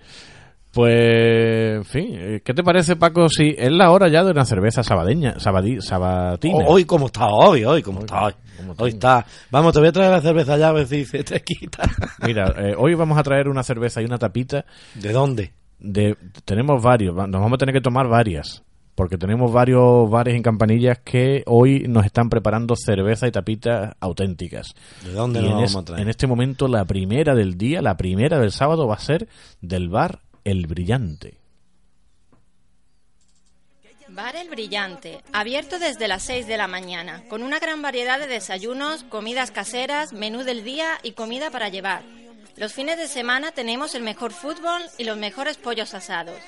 Pues, en fin, eh, ¿qué te parece, Paco, si es la hora ya de una cerveza sabadeña, sabadí, sabatina? Hoy, ¿cómo está hoy? Hoy, ¿cómo está hoy? Hoy está. Vamos, te voy a traer la cerveza ya a ver si se te quita. Mira, eh, hoy vamos a traer una cerveza y una tapita. ¿De dónde? De, tenemos varios, va- nos vamos a tener que tomar varias. Porque tenemos varios bares en Campanillas que hoy nos están preparando cerveza y tapitas auténticas. ¿De dónde Y nos vamos es- a traer? en este momento la primera del día, la primera del sábado va a ser del bar El Brillante. Bar El Brillante, abierto desde las 6 de la mañana, con una gran variedad de desayunos, comidas caseras, menú del día y comida para llevar. Los fines de semana tenemos el mejor fútbol y los mejores pollos asados.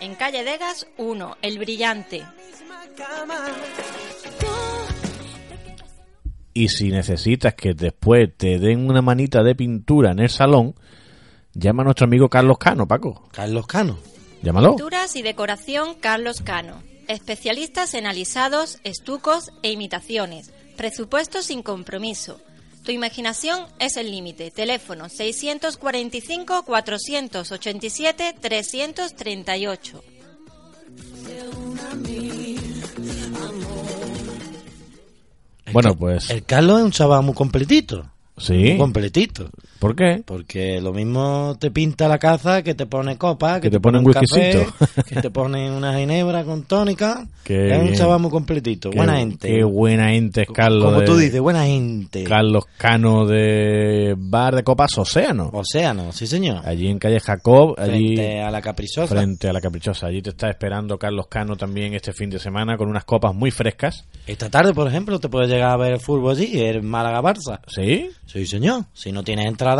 En calle Degas 1, El Brillante. Y si necesitas que después te den una manita de pintura en el salón, llama a nuestro amigo Carlos Cano, Paco. Carlos Cano. Llámalo. Pinturas y decoración Carlos Cano. Especialistas en alisados, estucos e imitaciones. Presupuesto sin compromiso. Tu imaginación es el límite. Teléfono 645-487-338. Bueno, pues El Carlos es un chaval muy completito. sí. Muy completito. ¿Por qué? Porque lo mismo te pinta la caza que te pone copa, que, Que te pone un café, que te pone una ginebra con tónica. Qué es un chaval muy completito. Qué- buena gente. Qué buena gente es Carlos. Como de- tú dices, buena gente. Carlos Cano de Bar de Copas Océano. Océano, sí señor. Allí en calle Jacob, allí Frente a la caprichosa. frente a la Caprichosa. Allí te está esperando Carlos Cano también este fin de semana con unas copas muy frescas. Esta tarde, por ejemplo, te puedes llegar a ver el fútbol allí, el Málaga-Barça. ¿Sí? Sí, señor. Si no tienes entrada,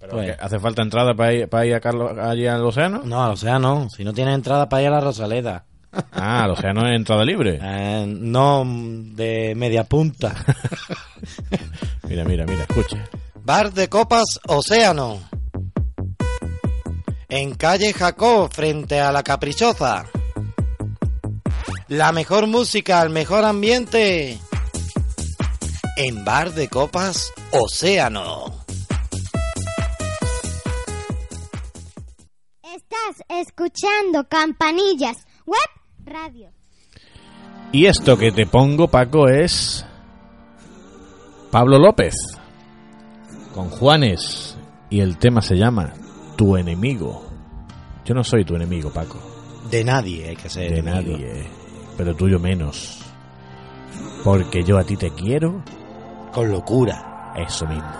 Pero Pues- ¿Hace falta entrada para ir, para ir a Carlos allí al océano? no, al océano. Si no tienes entrada para ir a la Rosaleda. Ah, al océano es entrada libre. Eh, no de media punta. Mira, mira, mira, escucha. Bar de Copas Océano. En calle Jacob, frente a la Caprichosa. La mejor música, el mejor ambiente. En Bar de Copas Océano. Escuchando Campanillas Web Radio. Y esto que te pongo, Paco, es Pablo López con Juanes y el tema se llama Tu enemigo. Yo no soy tu enemigo, Paco. De nadie hay que ser. De enemigo. nadie, pero tuyo menos. Porque yo a ti te quiero Con locura. eso mismo.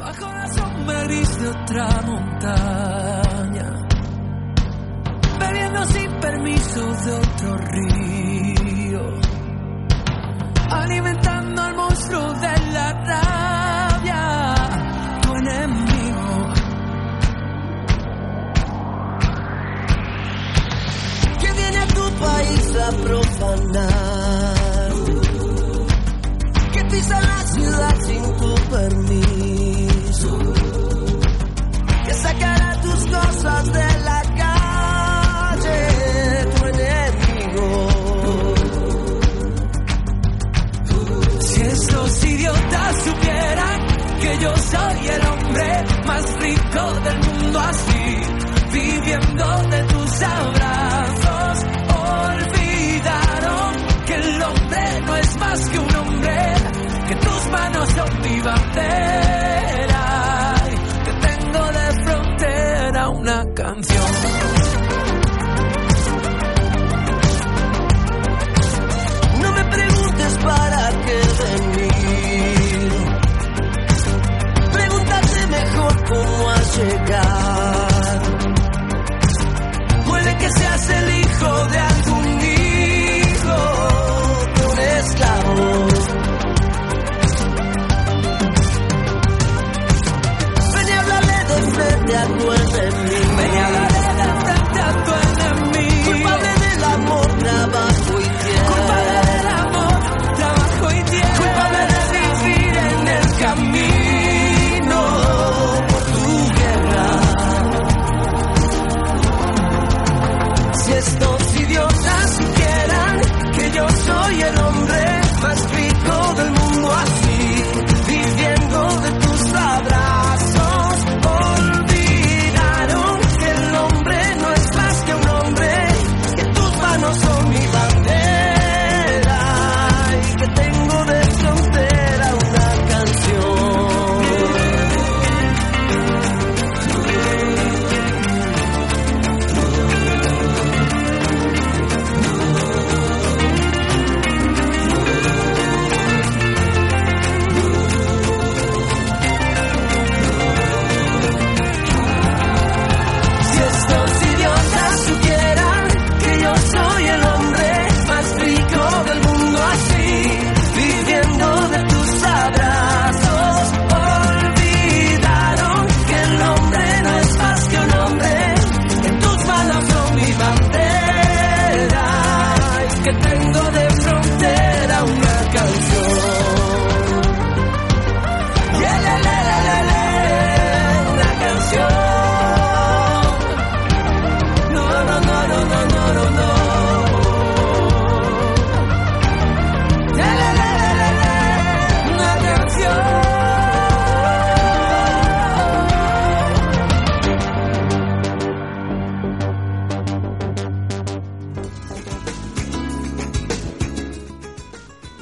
Bajo la sombra gris de otra montaña, de otro río, alimentando al monstruo de la rabia, tu enemigo. Que viene a tu país a profanar que pisa la ciudad sin tu permiso, que sacará tus cosas de supieran que yo soy el hombre más rico del mundo así, viviendo de tus abrazos, olvidaron que el hombre no es más que un hombre, que tus manos son mi bandera, que tengo de frontera una canción. Cómo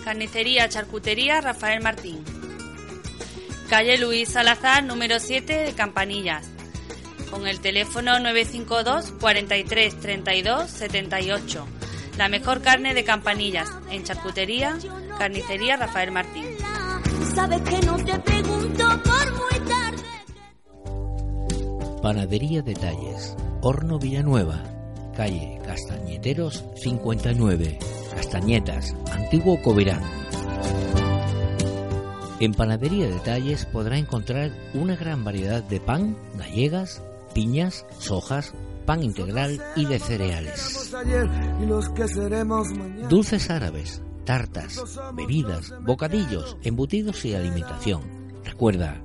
Carnicería, charcutería, Rafael Martín. Calle Luis Salazar, número 7 de Campanillas. Con el teléfono 952 43 32 78. La mejor carne de Campanillas. En charcutería, carnicería, Rafael Martín. Sabes que no te pregunto por muy tarde. Panadería Detalles, Horno Villanueva, calle Castañeteros 59, Castañetas, Antiguo Covirán. En Panadería Detalles podrá encontrar una gran variedad de pan, gallegas, piñas, sojas, pan integral y de cereales. Dulces árabes, tartas, bebidas, bocadillos, embutidos y alimentación. Recuerda,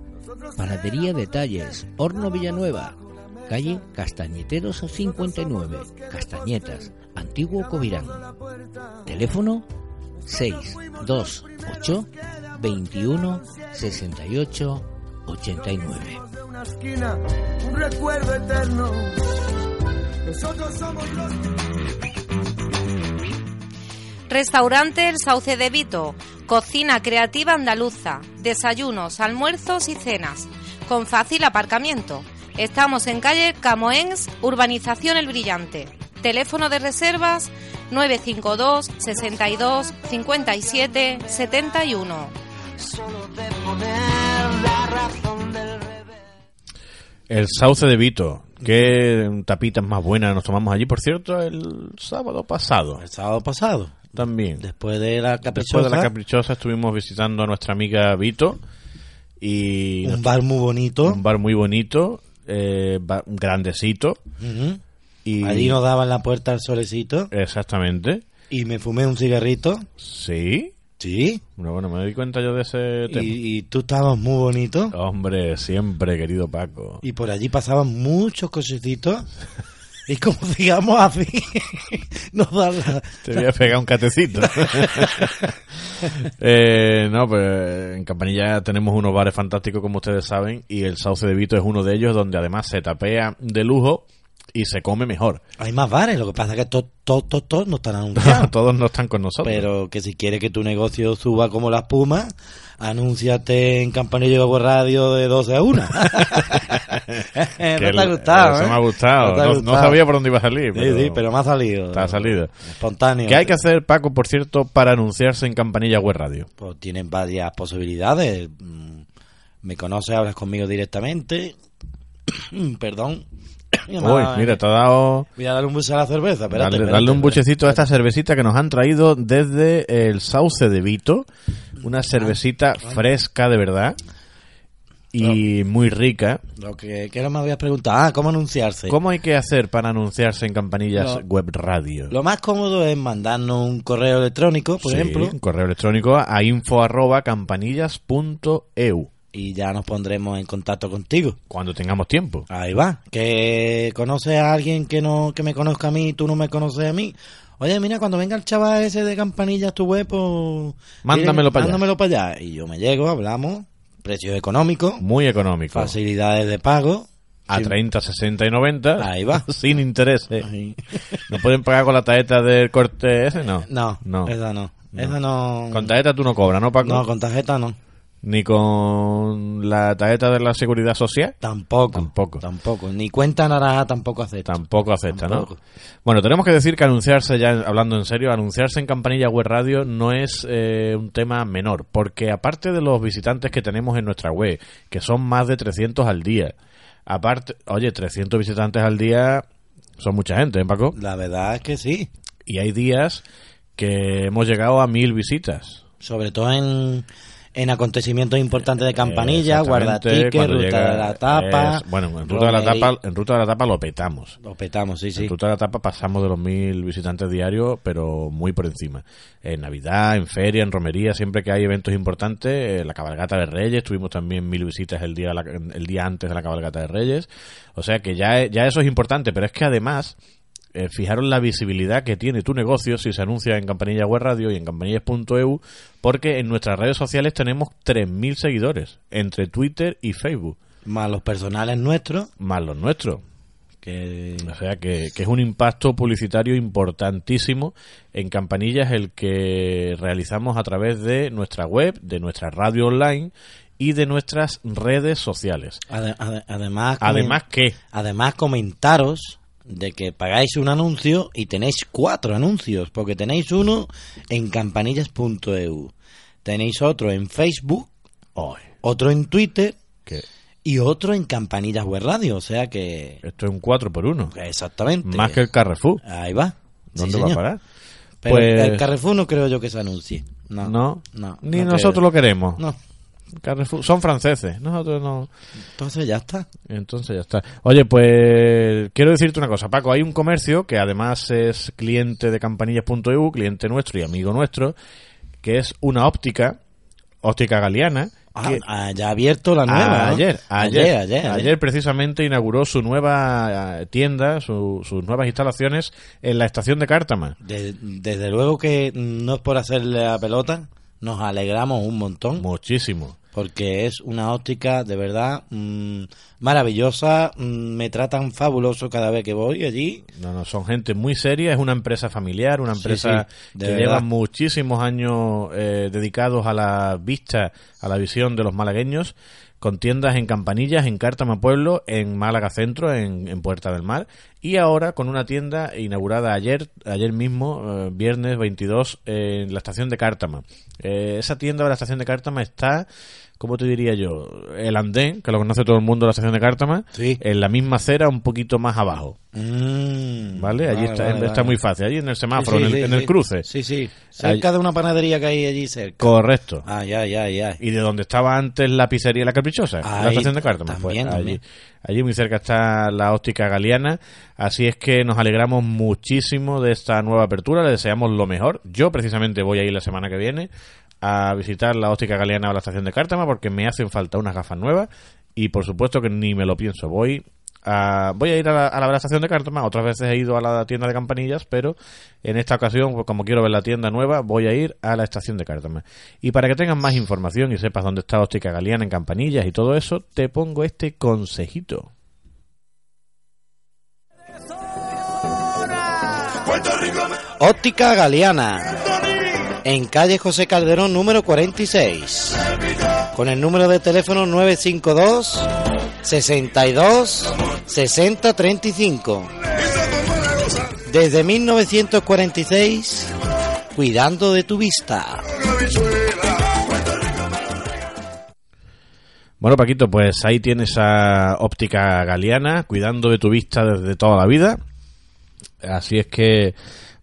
Panadería Detalles, Horno Villanueva, calle Castañeteros 59, Castañetas, Antiguo Covirán. Teléfono 628 21 68 89. una esquina, un recuerdo eterno. Nosotros somos los Restaurante El Sauce de Vito. Cocina creativa andaluza. Desayunos, almuerzos y cenas. Con fácil aparcamiento. Estamos en calle Camoens, Urbanización El Brillante. Teléfono de reservas 952 62 57 71. El sauce de Vito. Qué tapitas más buenas nos tomamos allí, por cierto, el sábado pasado. El sábado pasado. También. Después de la Después caprichosa. de la caprichosa estuvimos visitando a nuestra amiga Vito. Y Un bar muy bonito. Un bar muy bonito, eh, grandecito. Y Allí nos daban la puerta al solecito. Exactamente. Y me fumé un cigarrito. Sí. Sí. Bueno, bueno, me doy cuenta yo de ese tema. Y, y tú estabas muy bonito. Hombre, siempre, querido Paco. Y por allí pasaban muchos cochecitos. Y como digamos así, nos dan la... Te voy a pegar un catecito. Eh, no, pues en Campanilla tenemos unos bares fantásticos, como ustedes saben, y el Sauce de Vito es uno de ellos, donde además se tapea de lujo y se come mejor. Hay más bares, lo que pasa es que todos to, to, to no están anunciados. Todos no están con nosotros. Pero que si quieres que tu negocio suba como la espuma, anúnciate en Campanilla Web Radio de 12 a 1. Que no te ha gustado, Eso ¿eh? me ha gustado. ha No, sabía por dónde iba a salir. Sí, sí, pero me ha salido. Te ha salido. Espontáneo. ¿Qué hay que hacer, Paco, por cierto, para anunciarse en Campanilla Web Radio? Pues tienen varias posibilidades. Mm, Me conoces, hablas conmigo directamente. Perdón. Uy, mira, te ha dado... Voy a darle un buche a la cerveza. Espérate, Darle, espérate, darle un espérate. buchecito a esta cervecita que nos han traído desde el Sauce de Vito. Una cervecita fresca de verdad y muy rica. Lo que, que no me habías preguntado. Ah, ¿cómo anunciarse? ¿Cómo hay que hacer para anunciarse en campanillas Lo- web radio? Lo más cómodo es mandarnos un correo electrónico, por Sí, ejemplo, un correo electrónico a info arroba campanillas.eu y ya nos pondremos en contacto contigo. cuando tengamos tiempo. Ahí va. Que conoces a alguien que no que me conozca a mí y tú no me conoces a mí. Oye, mira, cuando venga el chaval ese de campanillas tu web, pues... Mándamelo para allá. Mándamelo para allá. Y yo me llego, hablamos, precios económicos, Muy económico. facilidades de pago. A Sí. 30, 60 y 90. Ahí va. Sin interés. Ahí. ¿No pueden pagar con la tarjeta del corte ese? No. No, No. esa no. Esa no... Con tarjeta tú no cobras, ¿no, Paco? No, con tarjeta no. Ni con la tarjeta de la seguridad social. Tampoco. Tampoco. Tampoco. Ni cuenta naranja tampoco acepta. Tampoco acepta, Tampoco. ¿no? Bueno, tenemos que decir que anunciarse, ya hablando en serio, anunciarse en Campanilla Web Radio no es eh, un tema menor, porque aparte de los visitantes que tenemos en nuestra web, que son más de 300 al día, aparte, oye, 300 visitantes al día son mucha gente, ¿eh, Paco? La verdad es que sí. Y hay días que hemos llegado a mil visitas. Sobre todo en, en acontecimientos importantes de campanilla, guarda Exactamente, ticket, cuando ruta llega- de la tapa. es- bueno, en ruta de la tapa, en ruta de la tapa lo petamos. Lo petamos, sí, sí. En Ruta de la Tapa pasamos de los mil visitantes diarios, pero muy por encima. En Navidad, en feria, en romería, siempre que hay eventos importantes, eh, la cabalgata de Reyes, tuvimos también mil visitas el día, el día antes de la cabalgata de Reyes. O sea que ya, ya eso es importante, pero es que además, eh, fijaros la visibilidad que tiene tu negocio si se anuncia en Campanilla Web Radio y en campanillas.eu, porque en nuestras redes sociales tenemos 3.000 seguidores, entre Twitter y Facebook, Más los personales nuestros, más los nuestros. que O sea que, que es un impacto publicitario importantísimo en Campanillas el que realizamos a través de nuestra web, de nuestra radio online y de nuestras redes sociales. ade- ade- además... Además que Además, comentaros de que pagáis un anuncio y tenéis cuatro anuncios, porque tenéis uno en campanillas.eu, tenéis otro en Facebook, otro en Twitter y otro en Campanillas Web Radio, o sea que... esto es un 4 por 1 Exactamente. Más que el Carrefour. Ahí va. ¿Dónde Sí, va a parar? Pero Pues- el Carrefour no creo yo que se anuncie. No. No, no, ni no nosotros creo. lo queremos. No. Carrefour, son franceses, nosotros no. Entonces ya está. Entonces ya está. Oye, pues quiero decirte una cosa, Paco. Hay un comercio que además es cliente de campanillas.eu, cliente nuestro y amigo nuestro, que es una óptica, óptica galeana, Ah, que- ah, ya ha abierto la nueva. ¿no? Ayer, ayer, ayer, ayer, ayer. ayer precisamente inauguró su nueva eh, tienda, su- sus nuevas instalaciones en la estación de Cártama. De- desde luego que no es por hacerle la pelota, nos alegramos un montón. Muchísimo. Porque es una óptica de verdad mm, maravillosa. mm, me tratan fabuloso cada vez que voy allí. No, no, son gente muy seria, es una empresa familiar, una empresa sí, que verdad. lleva muchísimos años eh, dedicados a la vista, a la visión de los malagueños, con tiendas en Campanillas, en Cártama Pueblo, en Málaga Centro, en, en Puerta del Mar, y ahora con una tienda inaugurada ayer, ayer mismo, eh, viernes 22, en la estación de Cártama. Eh, esa tienda de la estación de Cártama está, ¿cómo te diría yo? El andén, que lo conoce todo el mundo, la estación de Cártama, en la misma acera, un poquito más abajo. Mm, ¿Vale? Allí vale, está, vale, está vale. muy fácil. Allí en el semáforo, Sí, en, sí, el, en sí, el sí. cruce. Sí, sí. Cerca de una panadería que hay allí cerca. Correcto. Ay, ay, ay, ay. Y de donde estaba antes la pizzería La Caprichosa, la estación de Cártama. Pues también, allí, también. allí muy cerca está la óptica galeana. Así es que nos alegramos muchísimo de esta nueva apertura. Le deseamos lo mejor. Yo precisamente voy a ir la semana que viene a visitar la óptica galeana o la estación de Cártama porque me hacen falta unas gafas nuevas. Y por supuesto que ni me lo pienso. Voy a, voy a ir a la, estación de Cártama. Otras veces he ido a la tienda de campanillas, pero en esta ocasión, pues, como quiero ver la tienda nueva, voy a ir a la estación de Cártama. Y para que tengas más información y sepas dónde está Óptica Galeana en campanillas y todo eso, te pongo este consejito. Óptica Galeana. En calle José Calderón número 46. Con el número de teléfono 952 62 60 35. Desde 1946, cuidando de tu vista. Bueno, Paquito, pues ahí tienes a Óptica Galeana, cuidando de tu vista desde toda la vida. Así es que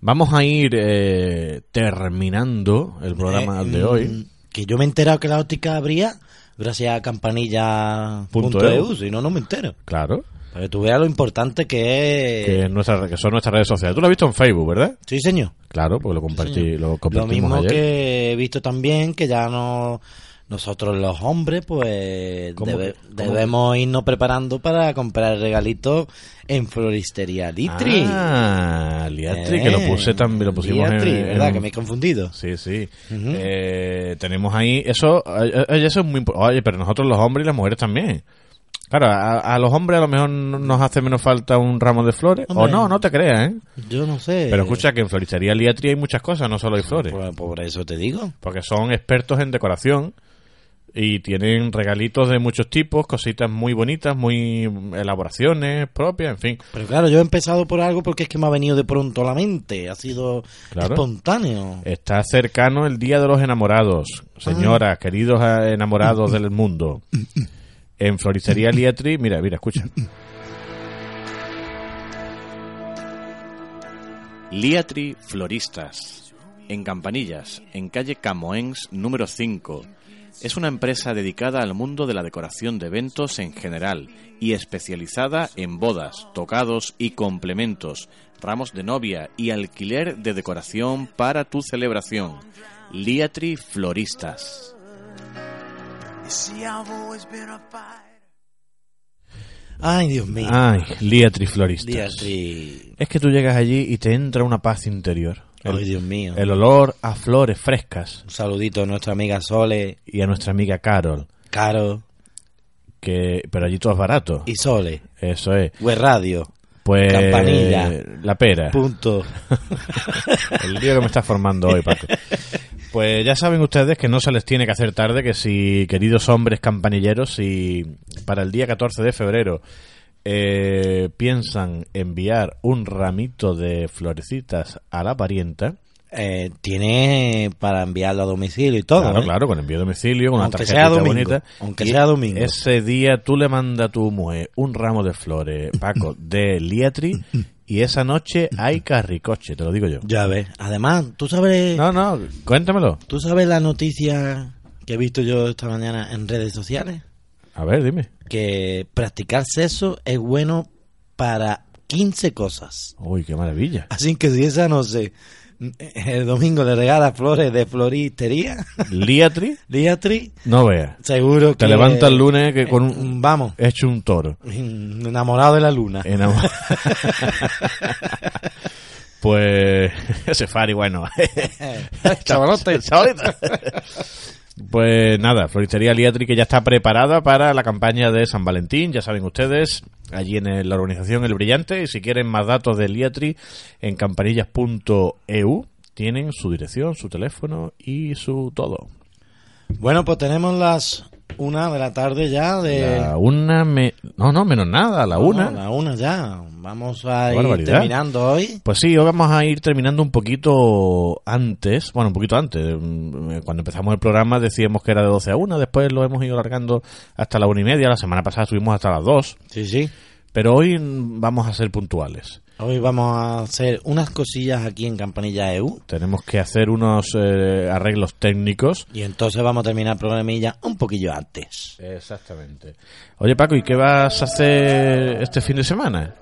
vamos a ir eh, terminando el programa Eh, de hoy. mm, Que yo me he enterado que la óptica abría gracias a campanilla.eu, si no, no me entero. Claro. Para que tú veas lo importante que es. Que, es nuestra- que son nuestras redes sociales. Tú lo has visto en Facebook, ¿verdad? Sí, señor. Claro, porque lo, compartí, señor. lo Lo mismo ayer. que he visto también que ya no nosotros los hombres pues ¿Cómo debe- que- cómo debemos irnos preparando para comprar regalitos en floristería Litri. Ah, Liatri, que lo puse también, lo pusimos Liatri, en, ¿verdad? en- Que me he confundido. Sí, sí. Eh, tenemos ahí eso, eh, eh, eso es muy Oye, pero nosotros los hombres y las mujeres también. Claro, a, a los hombres a lo mejor no- nos hace menos falta un ramo de flores. O no, no te creas, ¿eh? Yo no sé. Pero escucha que en floristería Liatri hay muchas cosas, no solo hay flores. Por, por eso te digo. Porque son expertos en decoración y tienen regalitos de muchos tipos, cositas muy bonitas, muy elaboraciones propias, en fin. Pero claro, yo he empezado por algo porque es que me ha venido de pronto a la mente. Ha sido Claro. espontáneo. Está cercano el Día de los Enamorados. Señoras, queridos enamorados del mundo. En Floristería Liatri, mira, mira, escucha. Liatri Floristas, en Campanillas, en calle Camoens número 5. Es una empresa dedicada al mundo de la decoración de eventos en general y especializada en bodas, tocados y complementos, ramos de novia y alquiler de decoración para tu celebración. Liatri Floristas. Ay, Dios mío. Ay, Liatri Floristas. Liatri. Es que tú llegas allí y te entra una paz interior. El, Ay, Dios mío. el olor a flores frescas. Un saludito a nuestra amiga Sole. Y a nuestra amiga Carol. Caro. Que, pero allí todo es barato. Y Sole. Eso es. Web Radio. Pues. Campanilla. La pera. Punto. El lío que me está formando hoy, Paco. Pues ya saben ustedes que no se les tiene que hacer tarde, que si, queridos hombres campanilleros, si para el día 14 de febrero eh, piensan enviar un ramito de florecitas a la parienta, Eh, tiene para enviarlo a domicilio y todo. Claro, ¿eh? claro, con envío a domicilio, con Aunque una sea tarjetita domingo, bonita. aunque Y sea domingo. Ese día tú le mandas a tu mujer un ramo de flores, Paco, de Liatri, y esa noche hay carricoche, te lo digo yo. Ya ves. Además, tú sabes. No, no, cuéntamelo. ¿Tú sabes la noticia que he visto yo esta mañana en redes sociales? A ver, dime. Que practicar sexo es bueno para 15 cosas. Uy, qué maravilla. Así que si esa no sé, El domingo le regala flores de floristería. Liatri, Liatri. no veas. Seguro que. Te levanta el lunes que con un, Vamos. hecho un toro. Enamorado de la luna. Enamor- pues ese Fari, bueno. Chavalote. Chavalita. Pues nada, Floristería Liatri que ya está preparada para la campaña de San Valentín, ya saben ustedes, allí en la organización El Brillante, y si quieren más datos de Liatri, en campanillas.eu tienen su dirección, su teléfono y su todo. Bueno, pues tenemos las una de la tarde ya de. La una, me... no, no, menos nada, a la No, una. la una ya. Vamos a ir Barbaridad. terminando hoy. Pues sí, hoy vamos a ir terminando un poquito antes, bueno, un poquito antes. mm, Cuando empezamos el programa decíamos que era de 12 a 1, después lo hemos ido alargando hasta la una y media, la semana pasada estuvimos hasta las 2. Sí, sí. Pero hoy mm, vamos a ser puntuales. Hoy vamos a hacer unas cosillas aquí en Campanilla EU. Tenemos que hacer unos eh, arreglos técnicos. Y entonces vamos a terminar el programilla un poquillo antes. Exactamente. Oye Paco, ¿y qué vas a hacer este fin de semana?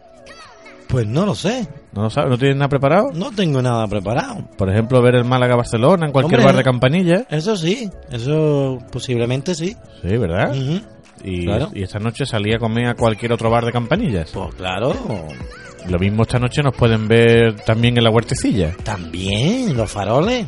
Pues no lo sé. ¿No lo sabes? ¿No tienes nada preparado? No tengo nada preparado. Por ejemplo, ver el Málaga-Barcelona en cualquier Hombre, bar de campanilla. Eso sí, eso posiblemente sí. Sí, ¿verdad? Ujú. Y, Claro. y esta noche salí a comer a cualquier otro bar de campanillas. Pues claro. Lo mismo esta noche nos pueden ver también en la huertecilla. También, los faroles.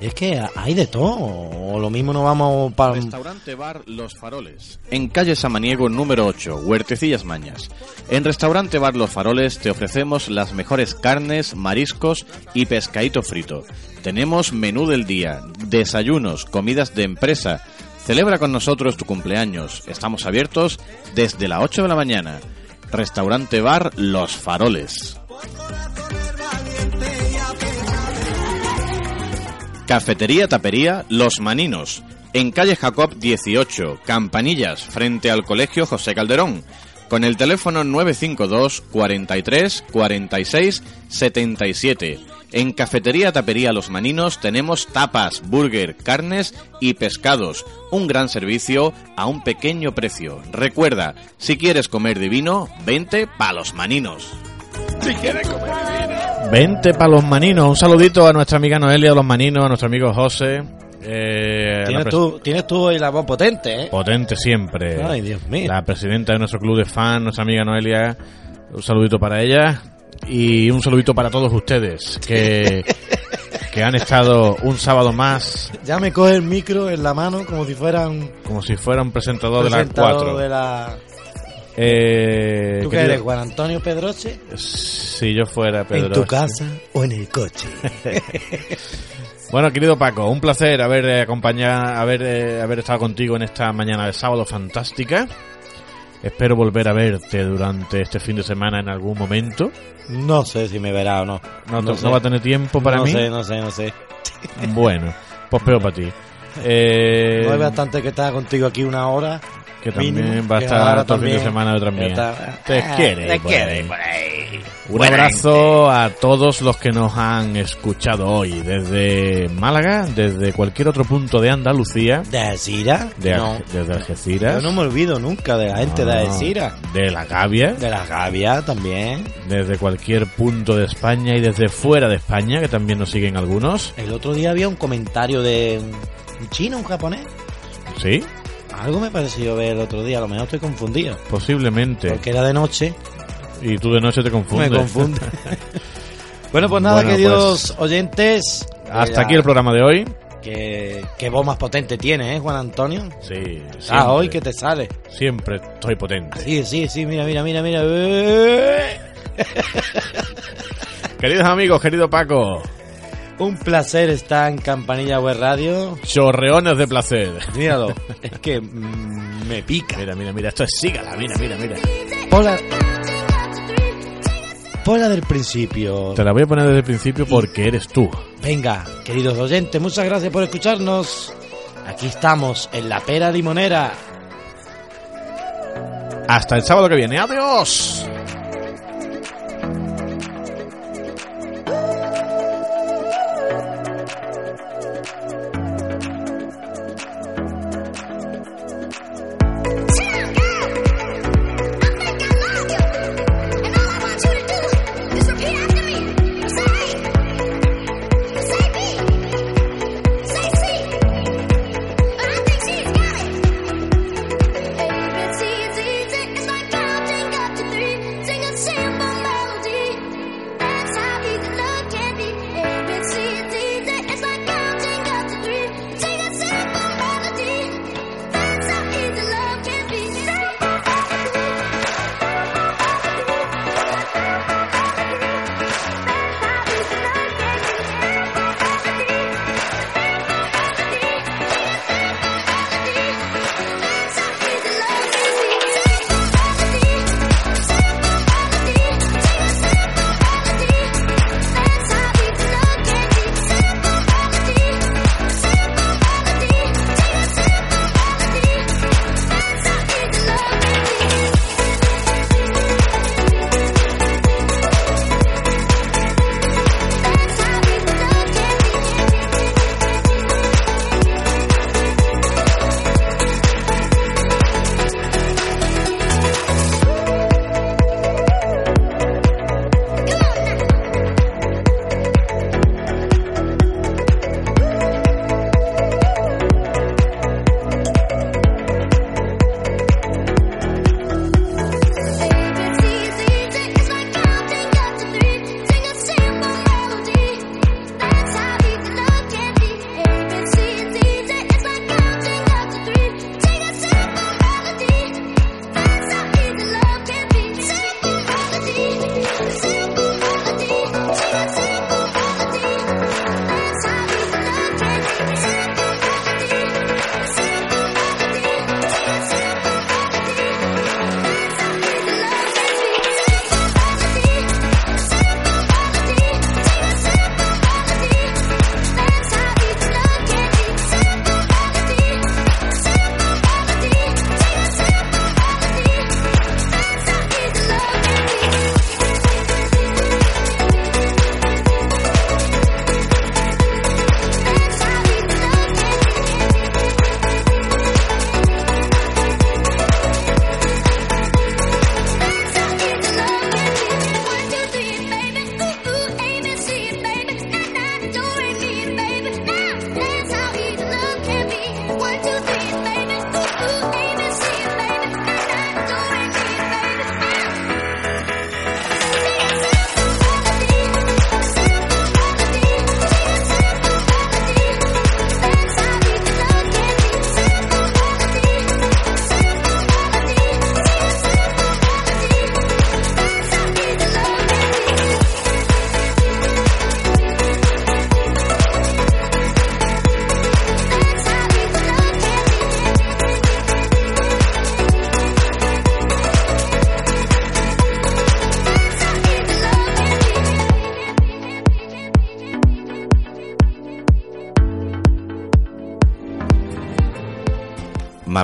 Es que hay de todo. O lo mismo no vamos para... Restaurante Bar Los Faroles. En calle Samaniego número 8, Huertecillas Mañas. En Restaurante Bar Los Faroles te ofrecemos las mejores carnes, mariscos y pescadito frito. Tenemos menú del día, desayunos, comidas de empresa. Celebra con nosotros tu cumpleaños. Estamos abiertos desde las 8 de la mañana. Restaurante Bar Los Faroles. Cafetería Tapería Los Maninos, en calle Jacob 18, Campanillas, frente al Colegio José Calderón, con el teléfono 952 43 46 77. En Cafetería Tapería Los Maninos tenemos tapas, burger, carnes y pescados. Un gran servicio a un pequeño precio. Recuerda, si quieres comer divino, vente pa' Los Maninos. Si quieres comer divino. Vente para los maninos. Un saludito a nuestra amiga Noelia de los maninos, a nuestro amigo José. Eh, Tienes tú, tienes tú hoy la voz potente, ¿eh? Potente siempre. Ay, Dios mío. La presidenta de nuestro club de fans, nuestra amiga Noelia. Un saludito para ella. Y un saludito para todos ustedes que, que han estado un sábado más Ya me coge el micro en la mano como si fuera un como si fuera un presentador, de las presentador cuatro. de la... Eh, ¿Tú qué eres, Juan Antonio Pedroche? Si yo fuera Pedro. ¿En tu casa o en el coche? Bueno, querido Paco, un placer haber eh, acompañado, haber, eh, haber estado contigo en esta mañana de sábado fantástica. Espero volver a verte durante este fin de semana en algún momento. No sé si me verá o no. ¿No, no va a tener tiempo para no mí? sé, no sé, no sé. Bueno, pues peor para ti. Eh, No es bastante que está contigo aquí una hora. Que también mínimo, va a estar todo el fin de semana detrás mía. está- Te Ah, quiere. Un abrazo a todos los que nos han escuchado hoy, desde Málaga, desde cualquier otro punto de Andalucía, ¿De Alcira? de no. Desde Algeciras, Yo no me olvido nunca de la gente de Alcira. de la Gavia, De la Gavia también. desde cualquier punto de España y desde fuera de España, que también nos siguen algunos. El otro día había un comentario de un chino, un japonés. Sí, Algo me pareció ver el otro día, a lo mejor estoy confundido. posiblemente. Porque era de noche. Y tú de noche te confundes. Me confunde. bueno, pues nada, Bueno, queridos oyentes. Hasta aquí el programa de hoy. Que, qué voz más potente tiene, ¿eh, Juan Antonio? Sí, Ah, siempre, hoy que te sale. siempre estoy potente. Sí, sí, sí, mira, mira, mira, mira. Queridos amigos, querido Paco, Un placer estar en Campanilla Web Radio. chorreones de placer. Míralo, es que mm, me pica. Mira, mira, mira, esto es sígala, mira, mira, mira. Ponla, ponla del principio. Te la voy a poner desde el principio porque eres tú. Venga, queridos oyentes, muchas gracias por escucharnos. Aquí estamos en la pera limonera. Hasta el sábado que viene. ¡Adiós!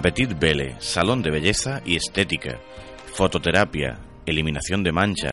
Mapetit Belle, salón de belleza y estética, fototerapia, eliminación de manchas,